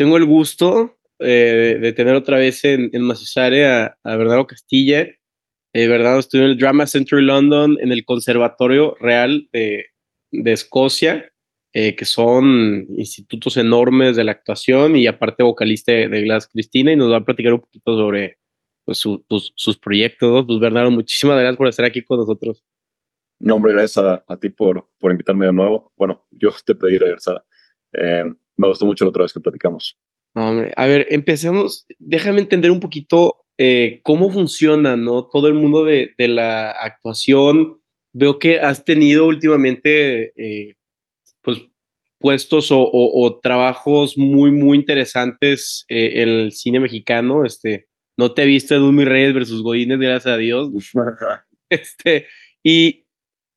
tengo el gusto eh, de tener otra vez en, en Macesare a, Bernardo Castilla. Eh, Bernardo estudió en el Drama Center London, en el Conservatorio Real de, de Escocia, eh, que son institutos enormes de la actuación y aparte vocalista de, de Glass Cristina y nos va a platicar un poquito sobre pues, sus proyectos. Pues Bernardo, muchísimas gracias por estar aquí con nosotros. No, hombre, gracias a, a ti por, por invitarme de nuevo. Bueno, yo te pedí regresar. Eh, me gustó mucho la otra vez que platicamos. Hombre. A ver, empecemos. Déjame entender un poquito eh, cómo funciona, ¿no? Todo el mundo de, de la actuación. Veo que has tenido últimamente, eh, pues, puestos o, o, o, trabajos muy, muy interesantes eh, en el cine mexicano. Este, no te he visto en Mi Reyes versus Godínez, gracias a Dios. este, y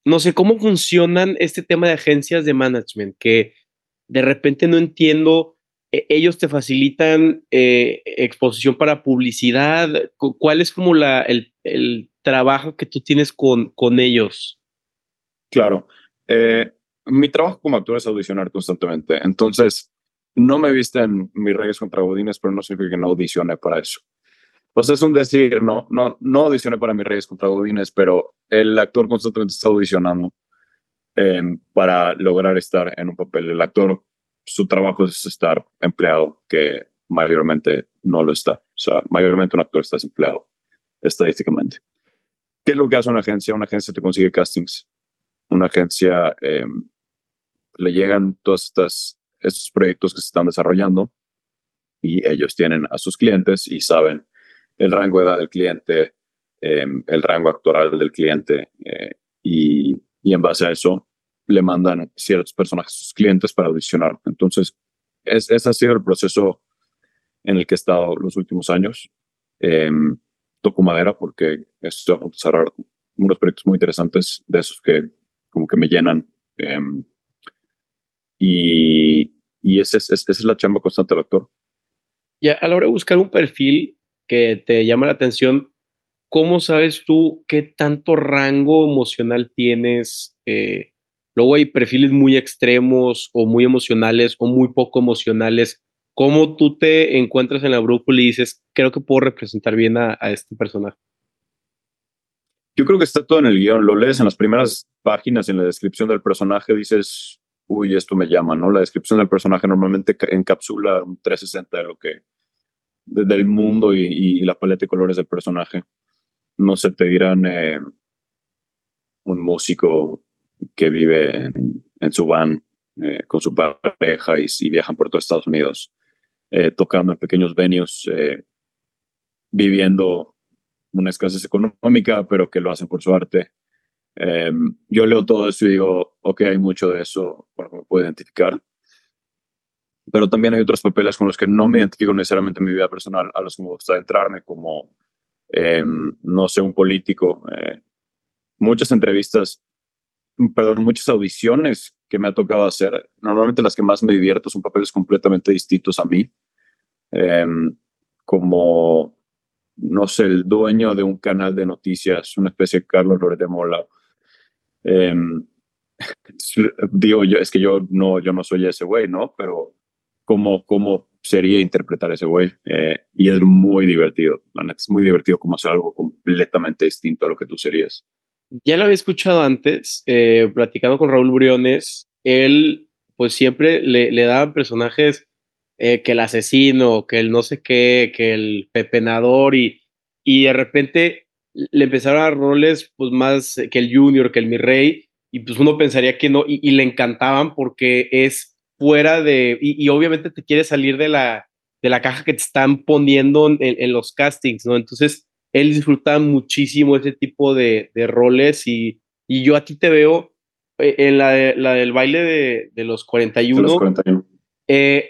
no sé cómo funcionan este tema de agencias de management, que de repente no entiendo, eh, ellos te facilitan eh, exposición para publicidad, ¿cuál es como la, el, el trabajo que tú tienes con, con ellos? Claro, eh, mi trabajo como actor es audicionar constantemente, entonces no me viste en Mis Reyes contra Godines, pero no significa que no audicioné para eso. Pues es un decir, no, no, no audicioné para mis Reyes contra Godines, pero el actor constantemente está audicionando eh, para lograr estar en un papel. El actor, su trabajo es estar empleado, que mayormente no lo está. O sea, mayormente un actor está desempleado, estadísticamente. ¿Qué es lo que hace una agencia? Una agencia te consigue castings. Una agencia eh, le llegan todos estos, estos proyectos que se están desarrollando y ellos tienen a sus clientes y saben el rango de edad del cliente, eh, el rango actoral del cliente eh, y, y, en base a eso le mandan ciertos personajes a sus clientes para audicionar. Entonces, es, ese ha sido el proceso en el que he estado los últimos años. Eh, toco madera porque estoy a cerrar unos proyectos muy interesantes de esos que como que me llenan. y y esa es, esa es la chamba constante del actor. Ya a la hora de buscar un perfil, que te llama la atención, ¿cómo sabes tú qué tanto rango emocional tienes? Eh, luego hay perfiles muy extremos o muy emocionales o muy poco emocionales. ¿Cómo tú te encuentras en la brújula y dices, creo que puedo representar bien a, este personaje? Yo creo que está todo en el guion. Lo lees en las primeras páginas, en la descripción del personaje, dices, uy, esto me llama, ¿no? La descripción del personaje normalmente encapsula un 360 de lo que del mundo y, la paleta de colores del personaje. No se te dirán eh, un músico que vive en, en su van eh, con su pareja y, y, viajan por todo Estados Unidos, eh, tocando en pequeños venues, eh, viviendo una escasez económica, pero que lo hacen por su arte. Em, yo leo todo eso y digo, ok, hay mucho de eso, bueno, me puedo identificar pero también hay otros papeles con los que no me identifico necesariamente en mi vida personal, a los que me gusta entrarme como, eh, no sé, un político. Eh, muchas entrevistas, perdón, muchas audiciones que me ha tocado hacer, normalmente las que más me divierto son papeles completamente distintos a mí, eh, como, no sé, el dueño de un canal de noticias, una especie de Carlos Loret de Mola. digo yo, es que yo no, yo no soy ese güey, ¿no? Pero cómo, cómo sería interpretar ese güey. Eh, y es muy divertido, es muy divertido como hacer algo completamente distinto a lo que tú serías. Ya lo había escuchado antes, eh, platicando con Raúl Briones, él pues siempre le, daban personajes eh, que el asesino, que el no sé qué, que el pepenador y, y de repente le empezaron a dar roles pues más que el junior, que el mi rey y pues uno pensaría que no y le encantaban porque es fuera de, y, y, obviamente te quieres salir de la, de la caja que te están poniendo en, en los castings, ¿no? Entonces, él disfruta muchísimo ese tipo de, de roles y, y, yo aquí te veo eh, en la, de, la del baile de, de, los 41. De los 41. Eh,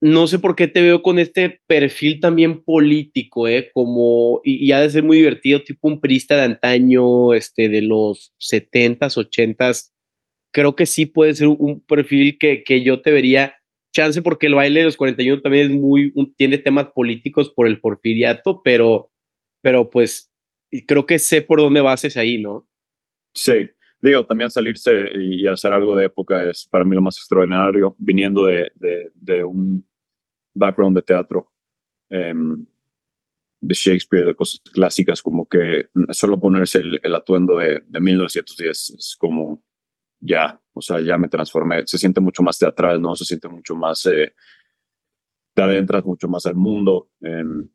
no sé por qué te veo con este perfil también político, ¿eh? Como, y, y ha de ser muy divertido, tipo un prista de antaño, este, de los 70s, 80s, creo que sí puede ser un perfil que, que yo te vería chance porque el baile de los 41 también es muy, tiene temas políticos por el porfiriato, pero, pero pues creo que sé por dónde vas es ahí, ¿no? Sí, digo, también salirse y hacer algo de época es para mí lo más extraordinario, viniendo de, de, de un background de teatro, em, de Shakespeare, de cosas clásicas, como que solo ponerse el, atuendo de, de 1910 es como ya, o sea, ya me transformé. Se siente mucho más teatral, ¿no? Se siente mucho más, eh, te adentras mucho más al mundo. Em,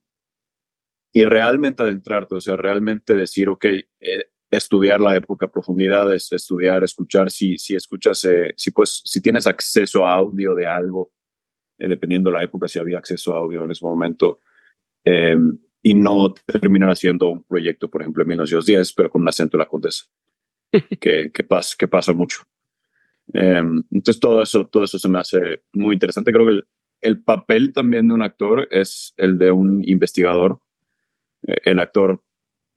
y realmente adentrarte, o sea, realmente decir, ok, eh, estudiar la época a profundidad, es estudiar, escuchar, si, si escuchas, eh, si, pues, si tienes acceso a audio de algo, dependiendo de la época, si había acceso a audio en ese momento, em, y no terminar haciendo un proyecto, por ejemplo, en 1910, pero con un acento de la condesa, que, pasa, que pasa mucho. Em, entonces, todo eso, todo eso se me hace muy interesante. Creo que el, el papel también de un actor es el de un investigador. Eh, el actor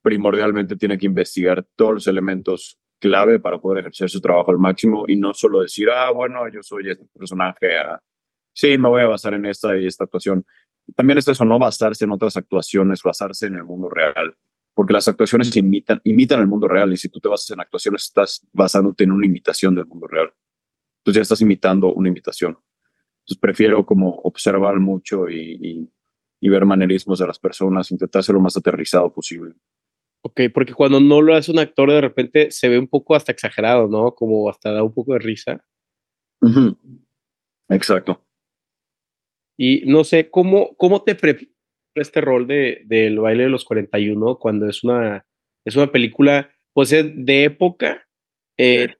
primordialmente tiene que investigar todos los elementos clave para poder ejercer su trabajo al máximo y no solo decir, ah, bueno, yo soy este personaje, ah, sí, me voy a basar en esta y esta actuación. También es eso, no basarse en otras actuaciones, basarse en el mundo real, porque las actuaciones imitan, imitan el mundo real y si tú te basas en actuaciones estás basándote en una imitación del mundo real. Entonces ya estás imitando una imitación. Entonces prefiero como observar mucho y, y, ver manerismos de las personas, intentar ser lo más aterrizado posible. Ok, porque cuando no lo hace un actor de repente se ve un poco hasta exagerado, ¿no? Como hasta da un poco de risa. Exacto. Y no sé, ¿cómo, cómo te este rol de, del baile de los 41 cuando es una, es una película, pues de época, eh,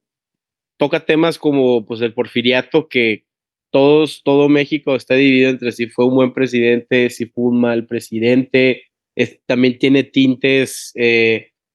toca temas como pues el porfiriato que todos, todo México está dividido entre si fue un buen presidente, si fue un mal presidente, también tiene tintes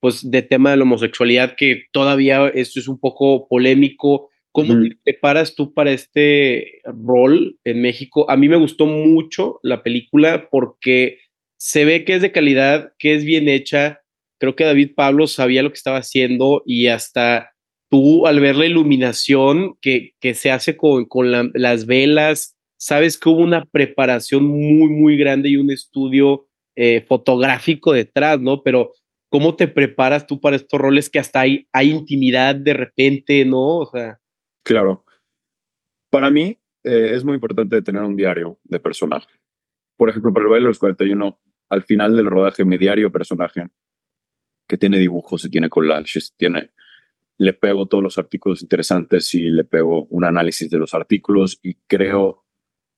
pues de tema de la homosexualidad que todavía esto es un poco polémico ¿Cómo te preparas tú para este rol en México? A mí me gustó mucho la película porque se ve que es de calidad, que es bien hecha. Creo que David Pablo sabía lo que estaba haciendo y hasta tú al ver la iluminación que, que se hace con, con las velas, sabes que hubo una preparación muy, muy grande y un estudio eh, fotográfico detrás, ¿no? Pero ¿cómo te preparas tú para estos roles que hasta hay, hay intimidad de repente, ¿no? O sea... Claro. Para mí eh, es muy importante tener un diario de personaje. Por ejemplo, para el baile de los 41, al final del rodaje, mi diario personaje, que tiene dibujos y tiene collages, tiene, le pego todos los artículos interesantes y le pego un análisis de los artículos y creo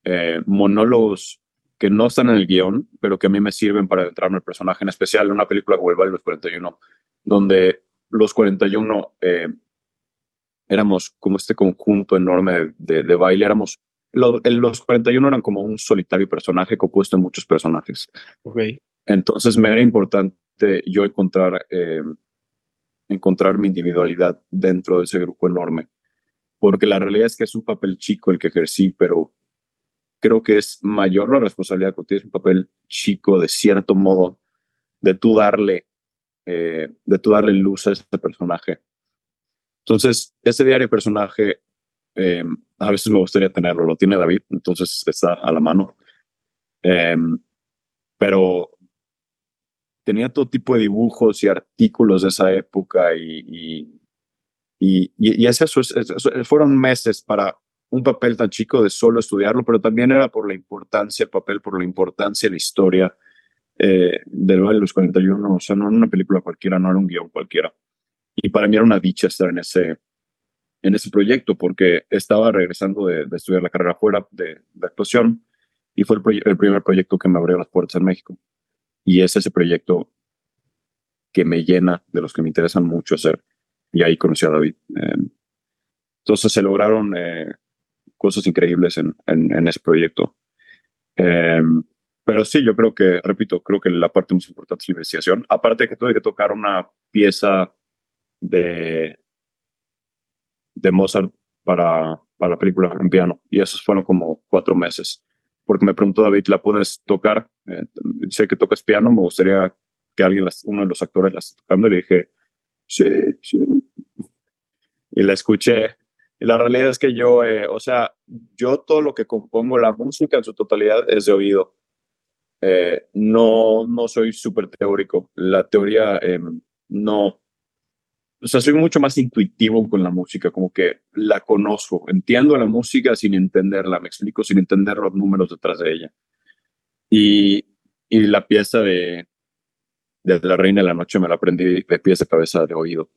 eh, monólogos que no están en el guion, pero que a mí me sirven para entrarme el personaje, en especial en una película como El baile de los 41, donde los 41 eh, éramos como este conjunto enorme de, de, baile, éramos, los 41 eran como un solitario personaje compuesto en muchos personajes. Okay. Entonces me era importante yo encontrar, eh, encontrar mi individualidad dentro de ese grupo enorme, porque la realidad es que es un papel chico el que ejercí, pero creo que es mayor la responsabilidad que tienes un papel chico de cierto modo, de tú darle, eh, de tú darle luz a este personaje entonces, ese diario personaje, eh, a veces me gustaría tenerlo, lo tiene David, entonces está a la mano. Eh, pero tenía todo tipo de dibujos y artículos de esa época y, y, y, eso, fueron meses para un papel tan chico de solo estudiarlo, pero también era por la importancia, el papel, por la importancia de la historia eh, del Valle de los 41, o sea, no era una película cualquiera, no era un guion cualquiera. Y para mí era una dicha estar en ese, en ese proyecto porque estaba regresando de, estudiar la carrera fuera de, actuación y fue el, el, primer proyecto que me abrió las puertas en México. Y es ese proyecto que me llena de los que me interesan mucho hacer. Y ahí conocí a David. Em, entonces se lograron eh, cosas increíbles en, en, ese proyecto. Em, pero sí, yo creo que, repito, creo que la parte más importante es la investigación. Aparte de que tuve que tocar una pieza de, de Mozart para, para la película en piano. Y esos fueron como cuatro meses. Porque me preguntó David, ¿la puedes tocar? Eh, sé que tocas piano, me gustaría que alguien, uno de los actores la esté tocando. Y le dije, sí, sí. Y la escuché. Y la realidad es que yo, eh, o sea, yo todo lo que compongo, la música en su totalidad es de oído. Eh, no, no soy súper teórico. La teoría no, o sea, soy mucho más intuitivo con la música, como que la conozco, entiendo la música sin entenderla, me explico, sin entender los números detrás de ella. Y, y la pieza de, de La Reina de la Noche me la aprendí de pies de cabeza de oído.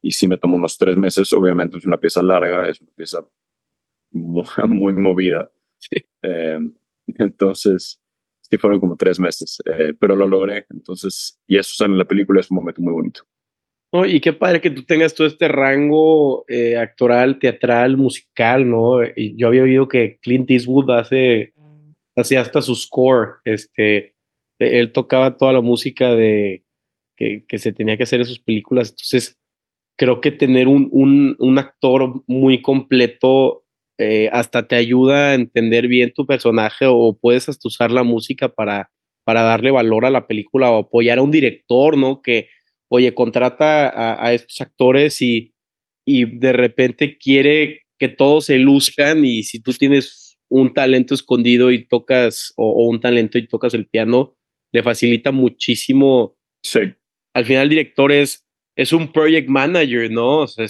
Y sí me tomó unos tres meses, obviamente es una pieza larga, es una pieza muy, movida. Eh, entonces, sí fueron como tres meses, eh, pero lo logré. Entonces, y eso sale en la película, es un momento muy bonito. Y qué padre que tú tengas todo este rango eh, actoral, teatral, musical, ¿no? Y yo había oído que Clint Eastwood hace, hacía hasta su score, este, él tocaba toda la música de que, que se tenía que hacer en sus películas, entonces creo que tener un, un, un actor muy completo eh, hasta te ayuda a entender bien tu personaje o puedes hasta usar la música para, para darle valor a la película o apoyar a un director, ¿no? Que, oye, contrata a, a estos actores y, y de repente quiere que todos se luzcan y si tú tienes un talento escondido y tocas o, o un talento y tocas el piano, le facilita muchísimo. Sí. Al final el director es, es un project manager, ¿no? O sea,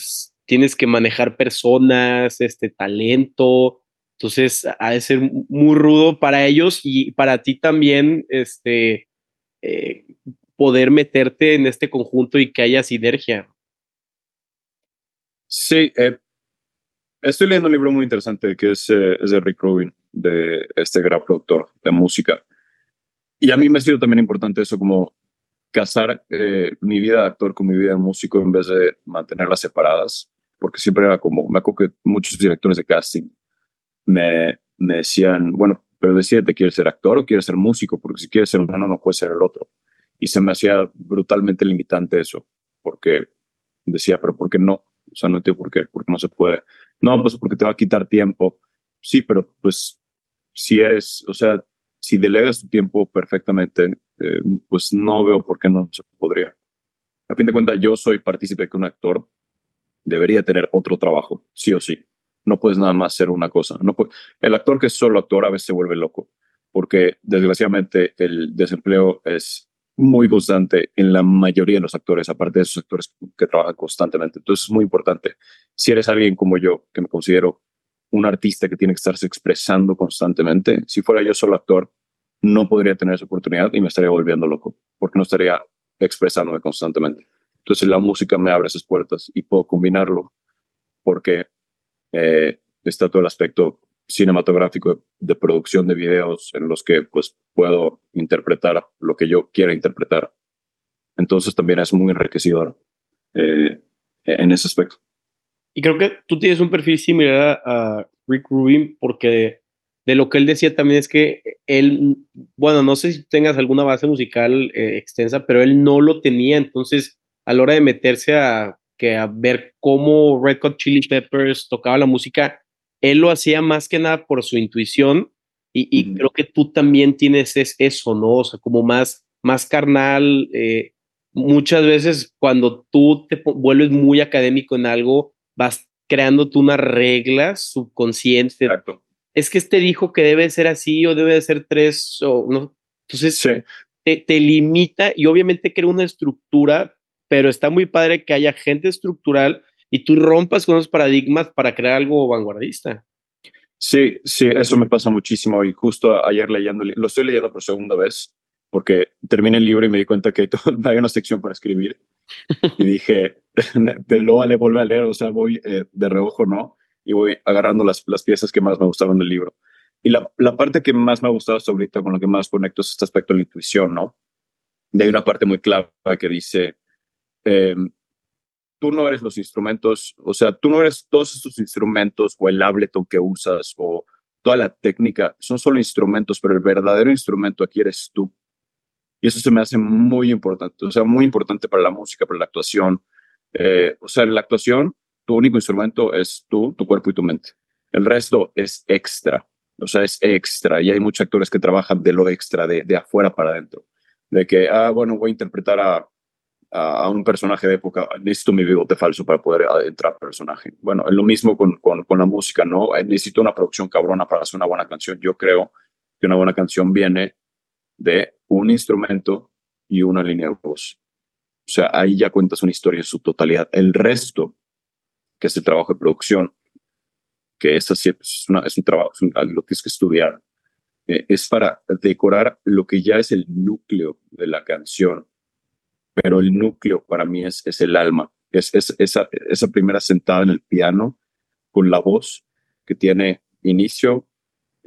tienes que manejar personas, este talento. Entonces, ha de ser muy rudo para ellos y para ti también, este, eh, poder meterte en este conjunto y que haya sinergia. Sí, eh, estoy leyendo un libro muy interesante que es, eh, es de Rick Rubin, de este gran productor de música. Y a mí me ha sido también importante eso, como casar eh, mi vida de actor con mi vida de músico en vez de mantenerlas separadas, porque siempre era como, me acuerdo que muchos directores de casting me, me decían, bueno, pero decídete, ¿quieres ser actor o quieres ser músico? Porque si quieres ser uno, no puede ser el otro. Y se me hacía brutalmente limitante eso, porque decía, pero ¿por qué no? O sea, no entiendo por qué, porque no se puede. No, pues porque te va a quitar tiempo. Sí, pero pues si eres, o sea, si delegas tu tiempo perfectamente, eh, pues no veo por qué no se podría. A fin de cuentas, yo soy partícipe que un actor debería tener otro trabajo, sí o sí. No puedes nada más ser una cosa. No el actor que es solo actor a veces se vuelve loco, porque desgraciadamente el desempleo es muy constante en la mayoría de los actores, aparte de esos actores que trabajan constantemente. Entonces es muy importante. Si eres alguien como yo, que me considero un artista que tiene que estarse expresando constantemente. Si fuera yo solo actor, no podría tener esa oportunidad y me estaría volviendo loco, porque no estaría expresándome constantemente. Entonces la música me abre esas puertas y puedo combinarlo porque eh, está todo el aspecto cinematográfico de producción de videos en los que pues puedo interpretar lo que yo quiera interpretar. Entonces también es muy enriquecedor eh, en ese aspecto. Y creo que tú tienes un perfil similar a Rick Rubin porque de lo que él decía también es que él, bueno, no sé si tengas alguna base musical eh, extensa, pero él no lo tenía, entonces a la hora de meterse a, que a ver cómo Red Hot Chili Peppers tocaba la música, él lo hacía más que nada por su intuición y, creo que tú también tienes eso, ¿no? O sea, como más, más carnal. Eh, muchas veces cuando tú te vuelves muy académico en algo, vas creando tú unas reglas subconscientes. Exacto. Es que este dijo que debe ser así o debe ser tres o no. Entonces te, limita y obviamente crea una estructura, pero está muy padre que haya gente estructural y tú rompas con esos paradigmas para crear algo vanguardista. Sí, sí, eso me pasa muchísimo y justo ayer leyendo, lo estoy leyendo por segunda vez porque terminé el libro y me di cuenta que hay una sección para escribir y dije, de lo vale volver a leer, o sea, voy eh, de reojo, ¿no? Y voy agarrando las, las piezas que más me gustaron del libro. Y la, la parte que más me ha gustado hasta ahorita, con lo que más conecto es este aspecto de la intuición, ¿no? De hay una parte muy clara que dice, em, tú no eres los instrumentos, o sea, tú no eres todos estos instrumentos o el Ableton que usas o toda la técnica, son solo instrumentos, pero el verdadero instrumento aquí eres tú. Y eso se me hace muy importante, o sea, muy importante para la música, para la actuación. Eh, o sea, en la actuación, tu único instrumento es tú, tu cuerpo y tu mente. El resto es extra, o sea, es extra. Y hay muchos actores que trabajan de lo extra, de, de afuera para adentro. De que, ah, bueno, voy a interpretar a, a, un personaje de época, necesito mi bigote falso para poder entrar personaje. Bueno, es lo mismo con, con, la música, ¿no? Eh, necesito una producción cabrona para hacer una buena canción. Yo creo que una buena canción viene de un instrumento y una línea de voz. O sea, ahí ya cuentas una historia en su totalidad. El resto, que es el trabajo de producción, que es, así, es, una, es un trabajo, es algo que tienes que estudiar, eh, es para decorar lo que ya es el núcleo de la canción. Pero el núcleo para mí es, es el alma, es, es esa, esa primera sentada en el piano con la voz que tiene inicio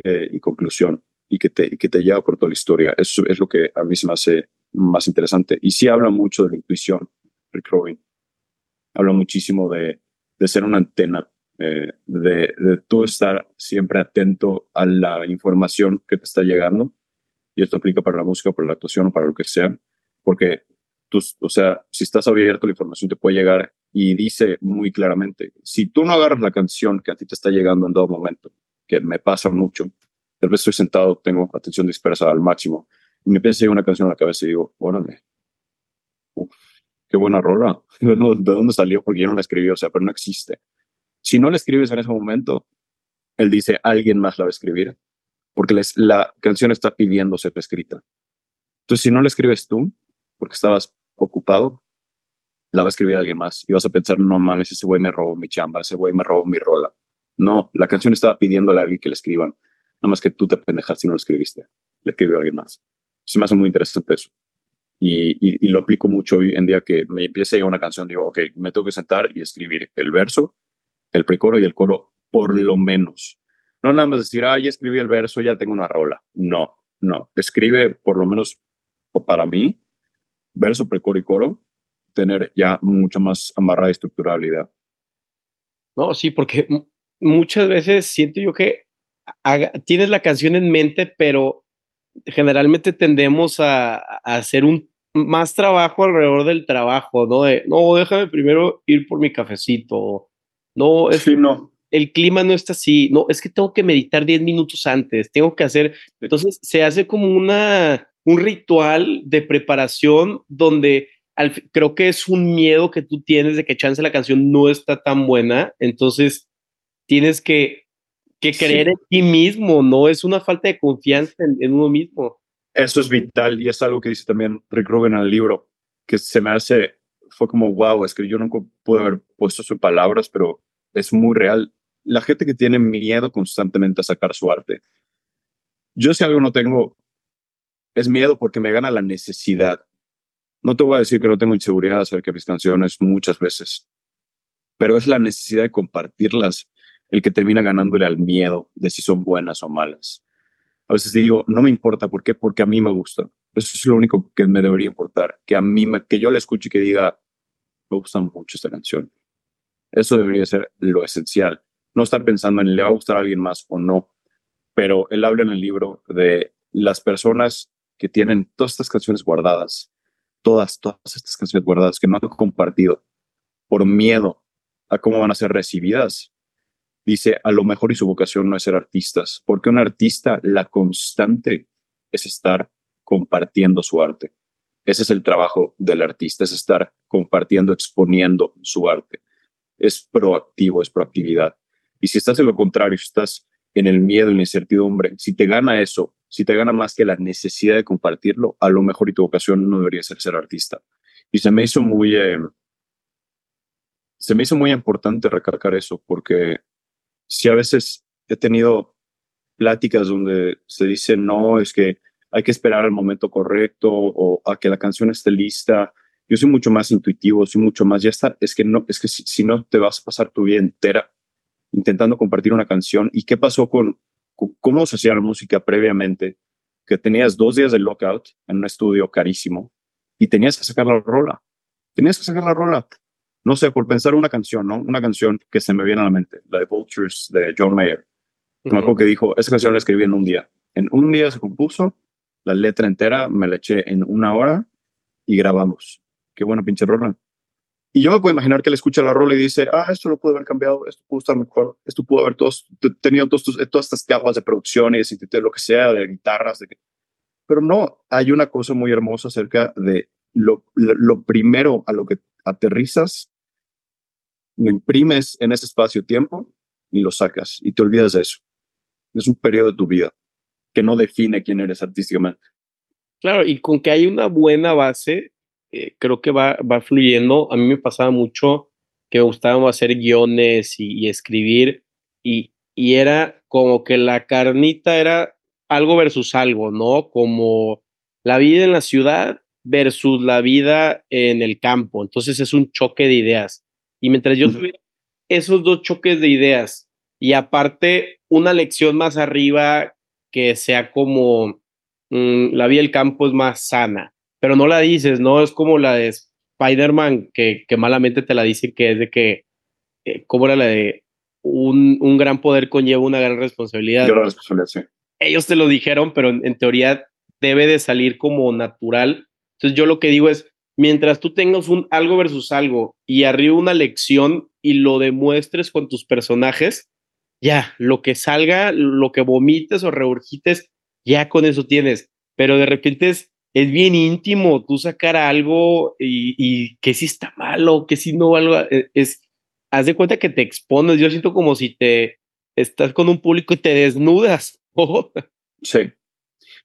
eh, y conclusión y que, te, que te lleva por toda la historia. Eso es lo que a mí se me hace más interesante. Y sí habla mucho de la intuición, Rick Rubin. Habla muchísimo de, de ser una antena, eh, de, de tú estar siempre atento a la información que te está llegando. Y esto aplica para la música, para la actuación o para lo que sea. Porque tú, o sea, si estás abierto, la información te puede llegar y dice muy claramente, si tú no agarras la canción que a ti te está llegando en todo momento, que me pasa mucho, tal vez estoy sentado, tengo atención dispersa al máximo, y me piensa una canción a la cabeza y digo, órale, qué buena rola, ¿de dónde salió? Porque yo no la escribí, o sea, pero no existe. Si no la escribes en ese momento, él dice, alguien más la va a escribir, porque la canción está pidiendo ser escrita. Entonces, si no la escribes tú, porque estabas ocupado, la va a escribir alguien más y vas a pensar, no mames, ese güey me robó mi chamba, ese güey me robó mi rola. No, la canción estaba pidiéndole a alguien que la escriban, nada más que tú te pendejas si no lo escribiste, le escribió alguien más. Se me hace muy interesante eso. Y, y, lo aplico mucho hoy en día que me empiece una canción, digo, ok, me tengo que sentar y escribir el verso, el precoro y el coro, por lo menos. No nada más decir, ah, ya escribí el verso, ya tengo una rola. No, no. Escribe por lo menos, para mí, verso, precoro y coro, tener ya mucha más amarrada estructuralidad. No, sí, porque muchas veces siento yo que tienes la canción en mente, pero generalmente tendemos a, hacer un más trabajo alrededor del trabajo, ¿no? no, déjame primero ir por mi cafecito. No, es, no. el clima no está así. No, es que tengo que meditar 10 minutos antes, tengo que hacer. Entonces se hace como una, un ritual de preparación donde creo que es un miedo que tú tienes de que chance la canción no está tan buena, entonces tienes que, que creer en ti mismo, no es una falta de confianza en, uno mismo. Eso es vital y es algo que dice también Rick Rubin en el libro, que se me hace, fue como, wow, es que yo nunca pude haber puesto sus palabras, pero es muy real. La gente que tiene miedo constantemente a sacar su arte. Yo si algo no tengo, es miedo porque me gana la necesidad no te voy a decir que no tengo inseguridad acerca de mis canciones muchas veces, pero es la necesidad de compartirlas el que termina ganándole al miedo de si son buenas o malas. A veces digo, no me importa, ¿por qué? Porque a mí me gusta. Eso es lo único que me debería importar, que a mí, que yo la escuche y que diga, me gusta mucho esta canción. Eso debería ser lo esencial. No estar pensando en le va a gustar a alguien más o no. Pero él habla en el libro de las personas que tienen todas estas canciones guardadas todas, todas estas canciones guardadas que no han compartido por miedo a cómo van a ser recibidas, dice, a lo mejor y su vocación no es ser artistas, porque un artista, la constante es estar compartiendo su arte. Ese es el trabajo del artista, es estar compartiendo, exponiendo su arte. Es proactivo, es proactividad. Y si estás en lo contrario, si estás en el miedo, en la incertidumbre, si te gana eso, si te gana más que la necesidad de compartirlo, a lo mejor y tu vocación no debería ser ser artista. Y se me hizo muy, eh, se me hizo muy importante recalcar eso, porque si a veces he tenido pláticas donde se dice, no, es que hay que esperar al momento correcto o a que la canción esté lista. Yo soy mucho más intuitivo, soy mucho más, ya está, es que no, es que si no te vas a pasar tu vida entera intentando compartir una canción. ¿Y qué pasó con, cómo se hacía la música previamente? Que tenías dos días de lockout en un estudio carísimo y tenías que sacar la rola. Tenías que sacar la rola. No sé, por pensar una canción, ¿no? Una canción que se me viene a la mente, la de Vultures de John Mayer. Me acuerdo que dijo, esa canción la escribí en un día. En un día se compuso, la letra entera me la eché en una hora y grabamos. Qué buena pinche rola. Y yo me puedo imaginar que él escucha la rola y dice, ah, esto lo pudo haber cambiado, esto pudo estar mejor, esto pudo haber todos, tenido todos, todas estas capas de producción y de lo que sea, de guitarras. De Pero no, hay una cosa muy hermosa acerca de lo, lo primero a lo que aterrizas, lo imprimes en ese espacio-tiempo y lo sacas y te olvidas de eso. Es un periodo de tu vida que no define quién eres artísticamente. Claro, y con que hay una buena base, eh, creo que va, va fluyendo. A mí me pasaba mucho que me gustaba hacer guiones y, escribir y, y, era como que la carnita era algo versus algo, ¿no? Como la vida en la ciudad versus la vida en el campo. Entonces es un choque de ideas. Y mientras yo tuviera esos dos choques de ideas y aparte una lección más arriba que sea como mm, la vida del campo es más sana, pero no la dices, ¿no? Es como la de Spider-Man que, que malamente te la dicen que es de que, eh, ¿cómo era la de un, un, gran poder conlleva una gran responsabilidad? Gran responsabilidad, sí. Ellos te lo dijeron, pero en, en teoría debe de salir como natural. Entonces yo lo que digo es, mientras tú tengas un algo versus algo y arriba una lección y lo demuestres con tus personajes, ya, lo que salga, lo que vomites o regurgites, ya con eso tienes. Pero de repente es, es bien íntimo tú sacar algo y, y que si está malo, que si no algo, e, es, haz de cuenta que te expones. Yo siento como si te estás con un público y te desnudas. sí.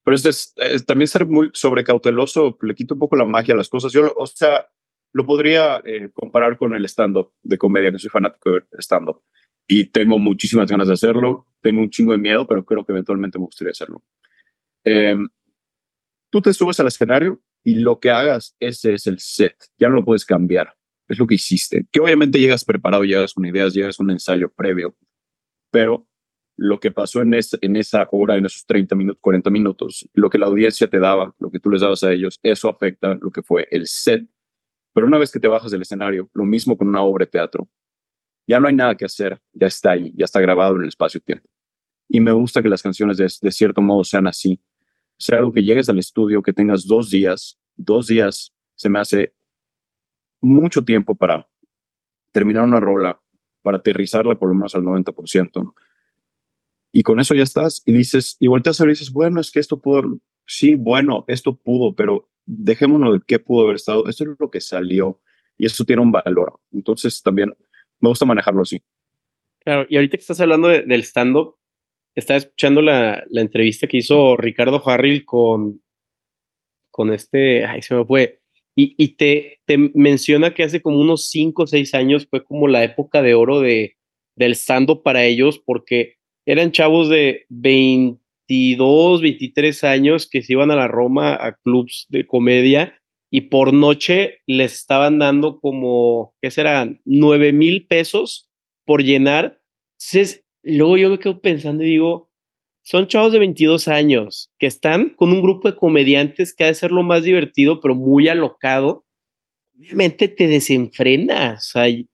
Pero es, es, también ser muy sobrecauteloso le quita un poco la magia a las cosas. Yo, o sea, lo podría eh, comparar con el stand-up de comedia, que soy fanático de stand-up. Y tengo muchísimas ganas de hacerlo. Tengo un chingo de miedo, pero creo que eventualmente me gustaría hacerlo. Eh, tú te subes al escenario y lo que hagas, ese es el set. Ya no lo puedes cambiar. Es lo que hiciste. Que obviamente llegas preparado, llegas con ideas, llegas con un ensayo previo. Pero lo que pasó en, esa hora, en esos 30 minutos, 40 minutos, lo que la audiencia te daba, lo que tú les dabas a ellos, eso afecta lo que fue el set. Pero una vez que te bajas del escenario, lo mismo con una obra de teatro, ya no hay nada que hacer, ya está ahí, ya está grabado en el espacio-tiempo. Y me gusta que las canciones de cierto modo sean así. Sea algo que llegues al estudio, que tengas dos días, dos días se me hace mucho tiempo para terminar una rola, para aterrizarla por lo menos al 90%. Y con eso ya estás y dices, y volteas a ver y dices, bueno, es que esto pudo, sí, bueno, esto pudo, pero dejémonos de qué pudo haber estado. Esto es lo que salió y eso tiene un valor. Entonces también me gusta manejarlo así. Claro, y ahorita que estás hablando del stand-up, estaba escuchando la, la, entrevista que hizo Ricardo Harril con, con este, ay, se me fue, y, y te, te, menciona que hace como unos 5 o 6 años fue como la época de oro de, del stand-up para ellos, porque eran chavos de 22, 23 años que se iban a la Roma a clubs de comedia y por noche les estaban dando como, ¿qué serán? 9 mil pesos por llenar. Entonces, luego yo me quedo pensando y digo, son chavos de 22 años que están con un grupo de comediantes que ha de ser lo más divertido, pero muy alocado. Obviamente te desenfrenas. O sea, eh,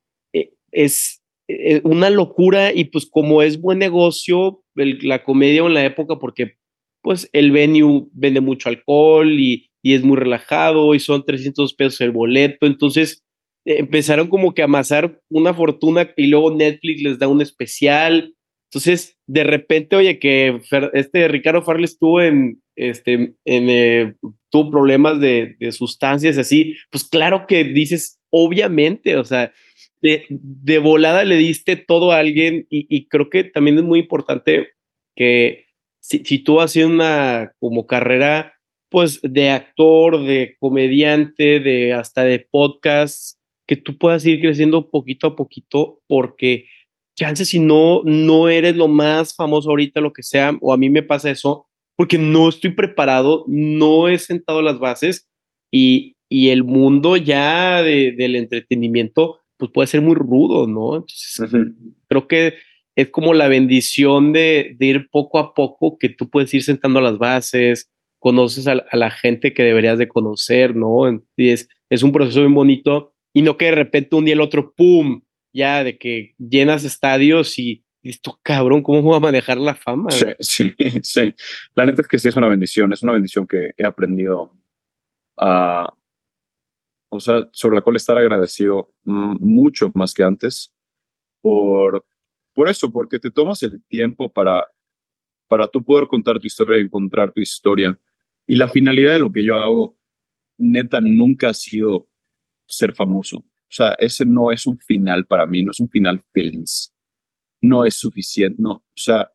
es, eh, una locura y pues como es buen negocio la comedia en la época porque pues el venue vende mucho alcohol y, y, es muy relajado y son 300 pesos el boleto, entonces eh, empezaron como que a amasar una fortuna y luego Netflix les da un especial, entonces de repente oye que este Ricardo Farley estuvo en, este, eh, tuvo problemas de, sustancias así, pues claro que dices, obviamente, o sea, de, volada le diste todo a alguien y, y, creo que también es muy importante que si, si tú haces una como carrera pues de actor, de comediante, de hasta de podcast, que tú puedas ir creciendo poquito a poquito porque chances si no, no eres lo más famoso ahorita, lo que sea, o a mí me pasa eso, porque no estoy preparado, no he sentado las bases y, y el mundo ya de, del entretenimiento pues puede ser muy rudo, ¿no? Entonces, uh -huh. creo que es como la bendición de, de, ir poco a poco, que tú puedes ir sentando las bases, conoces a, a la gente que deberías de conocer, ¿no? Y es, es un proceso muy bonito y no que de repente un día el otro, ¡pum! Ya de que llenas estadios y esto cabrón, ¿cómo voy a manejar la fama? Sí, sí, sí. La neta es que sí es una bendición, es una bendición que he aprendido a, o sea, sobre la cual estar agradecido mucho más que antes por, por eso, porque te tomas el tiempo para, para tú poder contar tu historia y encontrar tu historia. Y la finalidad de lo que yo hago, neta, nunca ha sido ser famoso. O sea, ese no es un final para mí, no es un final feliz. No es suficiente, no. O sea,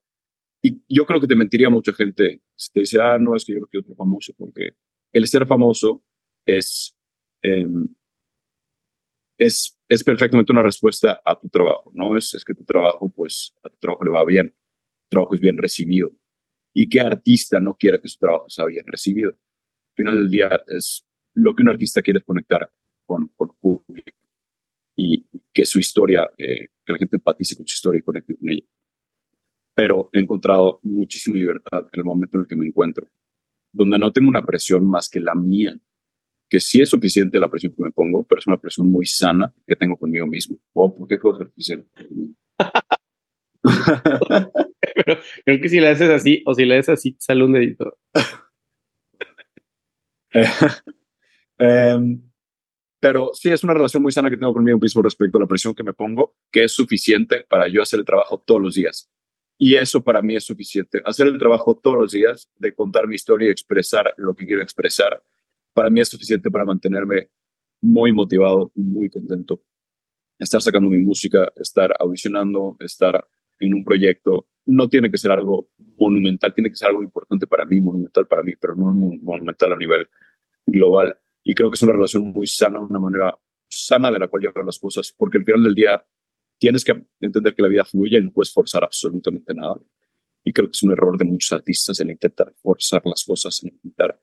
y yo creo que te mentiría mucha gente si te dice, ah, no, es que yo quiero ser famoso, porque el ser famoso es eh, es, es perfectamente una respuesta a tu trabajo, ¿no? Es, es que tu trabajo, pues, a tu trabajo le va bien, tu trabajo es bien recibido. y qué artista no quiere que su trabajo sea bien recibido. Al final del día es lo que un artista quiere conectar con, con público y que su historia, eh, que la gente empatice con su historia y conecte con ella. Pero he encontrado muchísima libertad en el momento en el que me encuentro, donde no tengo una presión más que la mía, que sí es suficiente la presión que me pongo, pero es una presión muy sana que tengo conmigo mismo. Oh, ¿por qué cosa pero creo que si la haces así, o si la haces así, sale un dedito. Em, pero sí, es una relación muy sana que tengo conmigo mismo respecto a la presión que me pongo, que es suficiente para yo hacer el trabajo todos los días. Y eso para mí es suficiente. Hacer el trabajo todos los días, de contar mi historia y expresar lo que quiero expresar, para mí es suficiente para mantenerme muy motivado, muy contento. Estar sacando mi música, estar audicionando, estar en un proyecto, no tiene que ser algo monumental, tiene que ser algo importante para mí, monumental para mí, pero no monumental a nivel global. Y creo que es una relación muy sana, una manera sana de la cual llevar las cosas, porque al final del día tienes que entender que la vida fluye y no puedes forzar absolutamente nada. Y creo que es un error de muchos artistas el intentar forzar las cosas, el intentar.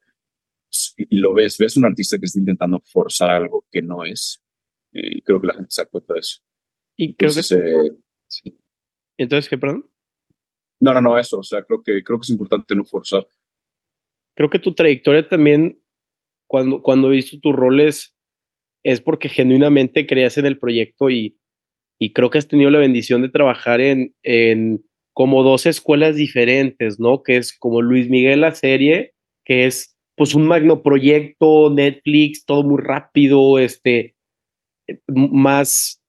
Y lo ves, ves un artista que está intentando forzar algo que no es. Eh, y creo que la gente se da cuenta de eso. Y creo que. Eh, Entonces, ¿qué, perdón? No, no, no, eso. O sea, creo que, creo que es importante no forzar. Creo que tu trayectoria también cuando, cuando visto tus roles es porque genuinamente creías en el proyecto y, y creo que has tenido la bendición de trabajar en, en como dos escuelas diferentes, ¿no? Que es como Luis Miguel la serie, que es pues un magno proyecto, Netflix, todo muy rápido, este, más,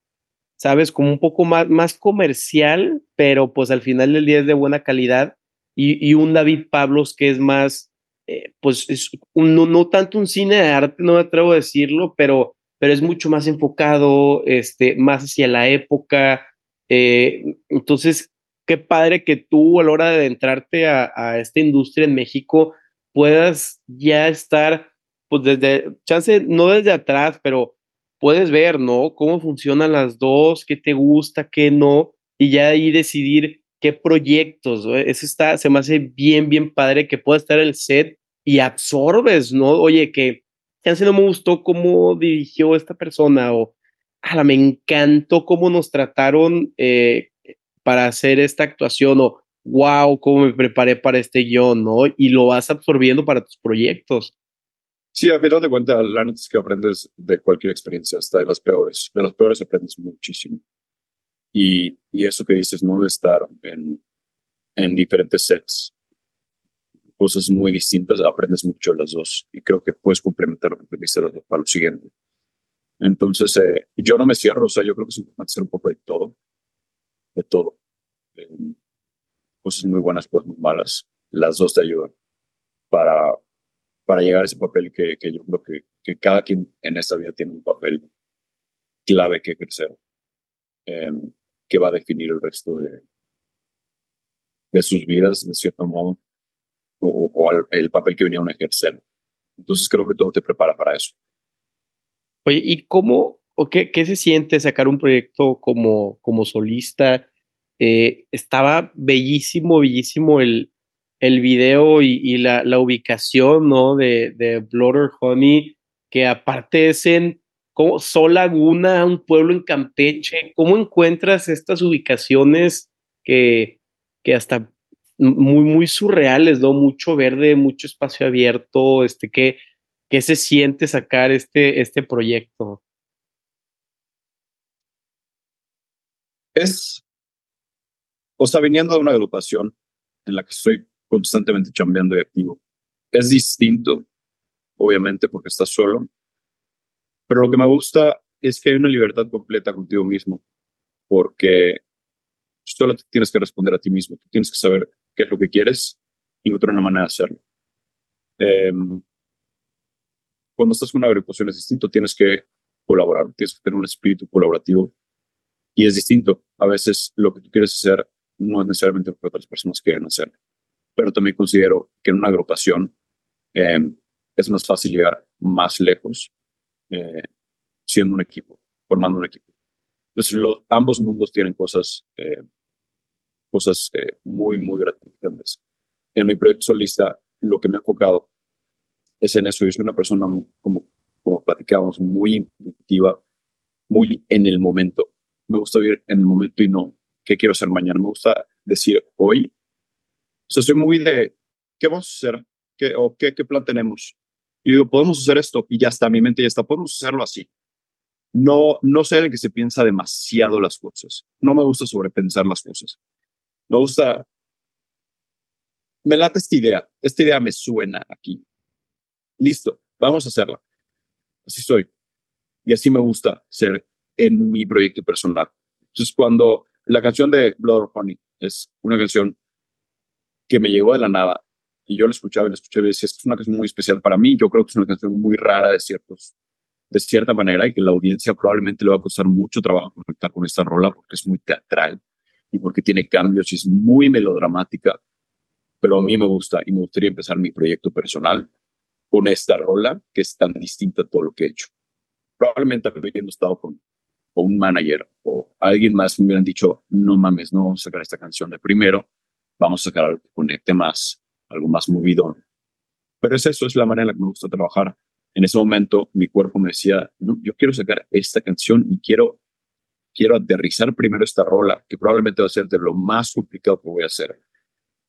sabes, como un poco más, más comercial, pero pues al final del día es de buena calidad. Y, y un David Pablos que es más, eh, pues es no, tanto un cine de arte, no me atrevo a decirlo, pero, pero es mucho más enfocado, este, más hacia la época. Eh, entonces, qué padre que tú a la hora de adentrarte a, a, esta industria en México puedas ya estar, pues desde, chance, no desde atrás, pero puedes ver, ¿no? Cómo funcionan las dos, qué te gusta, qué no, y ya ahí decidir qué proyectos, eso está, se me hace bien, bien padre que pueda estar el set y absorbes, ¿no? Oye, que si no me gustó cómo dirigió esta persona o, ala, me encantó cómo nos trataron eh, para hacer esta actuación o, wow, cómo me preparé para este guion, ¿no? Y lo vas absorbiendo para tus proyectos. Sí, a final de cuentas, la neta es que aprendes de cualquier experiencia, hasta de las peores. De las peores aprendes muchísimo. Y, y eso que dices, no estar en, en diferentes sets, cosas muy distintas, aprendes mucho las dos. Y creo que puedes complementar lo que aprendiste para lo siguiente. Entonces, eh, yo no me cierro, o sea, yo creo que es importante hacer un poco de todo, de todo. Eh, cosas muy buenas, cosas muy malas. Las dos te ayudan para, para llegar a ese papel que, que yo creo que, que cada quien en esta vida tiene un papel clave que ejercer. Eh, que va a definir el resto de, de sus vidas, de cierto modo, o, el papel que venían a ejercer. Entonces creo que todo te prepara para eso. Oye, ¿y cómo, o qué, qué se siente sacar un proyecto como, como solista? Eh, estaba bellísimo, bellísimo el, el video y, y la, la, ubicación, ¿no? De, de Blood Honey, que aparte es en como Sol Laguna, un pueblo en Campeche, ¿cómo encuentras estas ubicaciones que, que hasta muy, muy surreales, ¿no? Mucho verde, mucho espacio abierto, este, ¿qué, qué se siente sacar este, este proyecto? Es, o sea, viniendo de una agrupación en la que estoy constantemente chambeando y activo, es distinto, obviamente, porque estás solo, pero lo que me gusta es que hay una libertad completa contigo mismo, porque solo tienes que responder a ti mismo, tienes que saber qué es lo que quieres y encontrar una manera de hacerlo. Um, cuando estás con una agrupación es distinto, tienes que colaborar, tienes que tener un espíritu colaborativo y es distinto. A veces lo que tú quieres hacer no es necesariamente lo que otras personas quieren hacer, pero también considero que en una agrupación eh, es más fácil llegar más lejos eh, siendo un equipo, formando un equipo. Entonces, ambos mundos tienen cosas, eh, cosas eh, muy, muy gratificantes. en mi proyecto solista, lo que me ha enfocado es en eso. Yo soy una persona, como, como platicábamos, muy intuitiva, muy en el momento. Me gusta vivir en el momento y no qué quiero hacer mañana. Me gusta decir hoy. O sea, soy muy de qué vamos a hacer, qué, o qué, qué plan tenemos. Y digo, podemos hacer esto y ya está, mi mente ya está, podemos hacerlo así. No, no sé el que se piensa demasiado las cosas. No me gusta sobrepensar las cosas. Me gusta, me late esta idea, esta idea me suena aquí. Listo, vamos a hacerla. Así soy. Y así me gusta ser en mi proyecto personal. Entonces, cuando la canción de Blood Honey es una canción que me llegó de la nada y yo la escuchaba y la escuchaba y decía, es una canción muy especial para mí. Yo creo que es una canción muy rara de ciertos de cierta manera y que la audiencia probablemente le va a costar mucho trabajo conectar con esta rola porque es muy teatral y porque tiene cambios y es muy melodramática, pero a mí me gusta y me gustaría empezar mi proyecto personal con esta rola que es tan distinta a todo lo que he hecho. Probablemente habiendo estado con, con un manager o alguien más me hubieran dicho, no mames, no vamos a sacar esta canción de primero, vamos a sacar algo que conecte más, algo más movido. Pero es eso, es la manera en la que me gusta trabajar en ese momento mi cuerpo me decía, no, yo quiero sacar esta canción y quiero, quiero aterrizar primero esta rola, que probablemente va a ser de lo más complicado que voy a hacer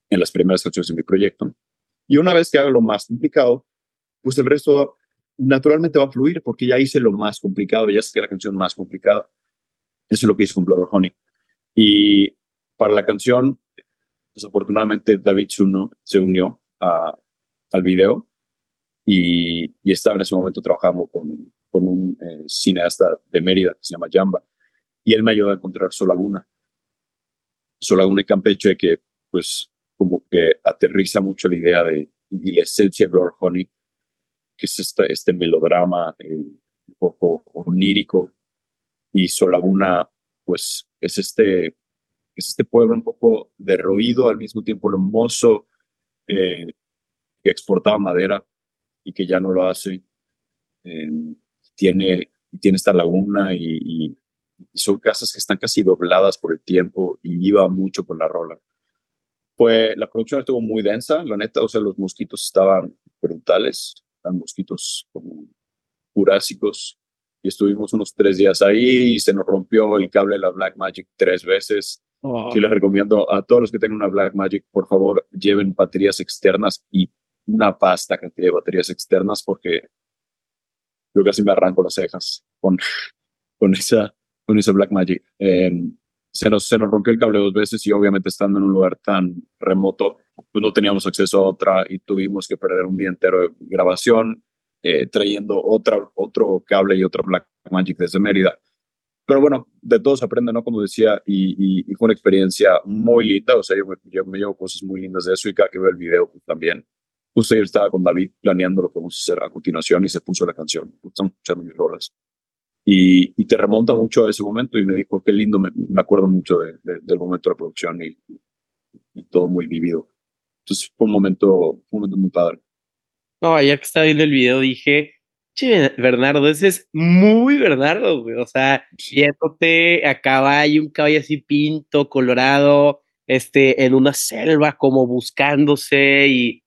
en las primeras canciones de mi proyecto. Y una vez que haga lo más complicado, pues el resto naturalmente va a fluir porque ya hice lo más complicado, ya que la canción más complicada. Eso es lo que hice con Blood Honey. Y para la canción, desafortunadamente David Zuno se unió al video y, estaba en ese momento trabajando con, un eh, cineasta de Mérida que se llama Jamba y él me ayudó a encontrar Solaguna. Solaguna y Campeche que pues como que aterriza mucho la idea de la esencia de que es este, este melodrama eh, un poco onírico y Solaguna pues es este es este pueblo un poco derroído al mismo tiempo hermoso eh, que exportaba madera y que ya no lo hace. Eh, tiene, tiene esta laguna y, son casas que están casi dobladas por el tiempo y iba mucho con la rola. Pues la producción estuvo muy densa, la neta, o sea, los mosquitos estaban brutales, eran mosquitos como jurásicos y estuvimos unos tres días ahí y se nos rompió el cable de la Black Magic tres veces. Oh. les recomiendo a todos los que tengan una Black Magic, por favor, lleven baterías externas y una pasta cantidad de baterías externas porque yo casi me arranco las cejas con, con, esa, con esa Black Magic. Em, se, nos, se nos rompió el cable dos veces y obviamente estando en un lugar tan remoto, pues no teníamos acceso a otra y tuvimos que perder un día entero de grabación eh, trayendo otra, otro cable y otra Black Magic desde Mérida. Pero bueno, de todo se aprende, ¿no? Como decía, y, y, fue una experiencia muy linda, o sea, yo me, yo me, llevo cosas muy lindas de eso y cada que veo el video pues, también Justo ayer estaba con David planeando lo que vamos a hacer a continuación y se puso la canción. Estamos escuchando mis rolas. Y, y, te remonta mucho a ese momento y me dijo, qué lindo, me, acuerdo mucho de, del momento de la producción y, y, todo muy vivido. Entonces fue un momento, un momento muy padre. No, ayer que estaba viendo el video dije, che, Bernardo, ese es muy Bernardo, güey. O sea, yéndote a caballo, un caballo así pinto, colorado, este, en una selva como buscándose y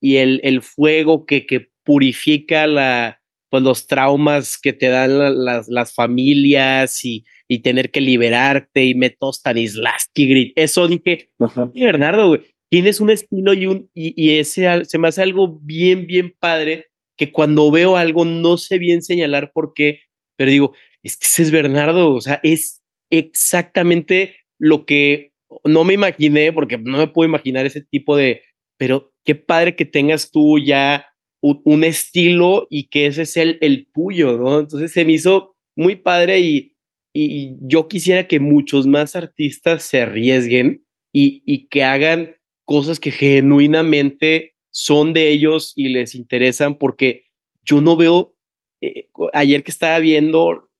y, el, el, fuego que, que purifica la, pues, los traumas que te dan las, las familias y, y, tener que liberarte y métodos Stanislavski grit. Eso dije, Bernardo, güey, tienes un estilo y, un, y, y, ese se me hace algo bien, bien padre que cuando veo algo no sé bien señalar por qué, pero digo, es que ese es Bernardo, o sea, es exactamente lo que no me imaginé, porque no me puedo imaginar ese tipo de, pero qué padre que tengas tú ya un, estilo y que ese es el, el tuyo, ¿no? Entonces se me hizo muy padre y, y yo quisiera que muchos más artistas se arriesguen y, y que hagan cosas que genuinamente son de ellos y les interesan porque yo no veo, eh, ayer que estaba viendo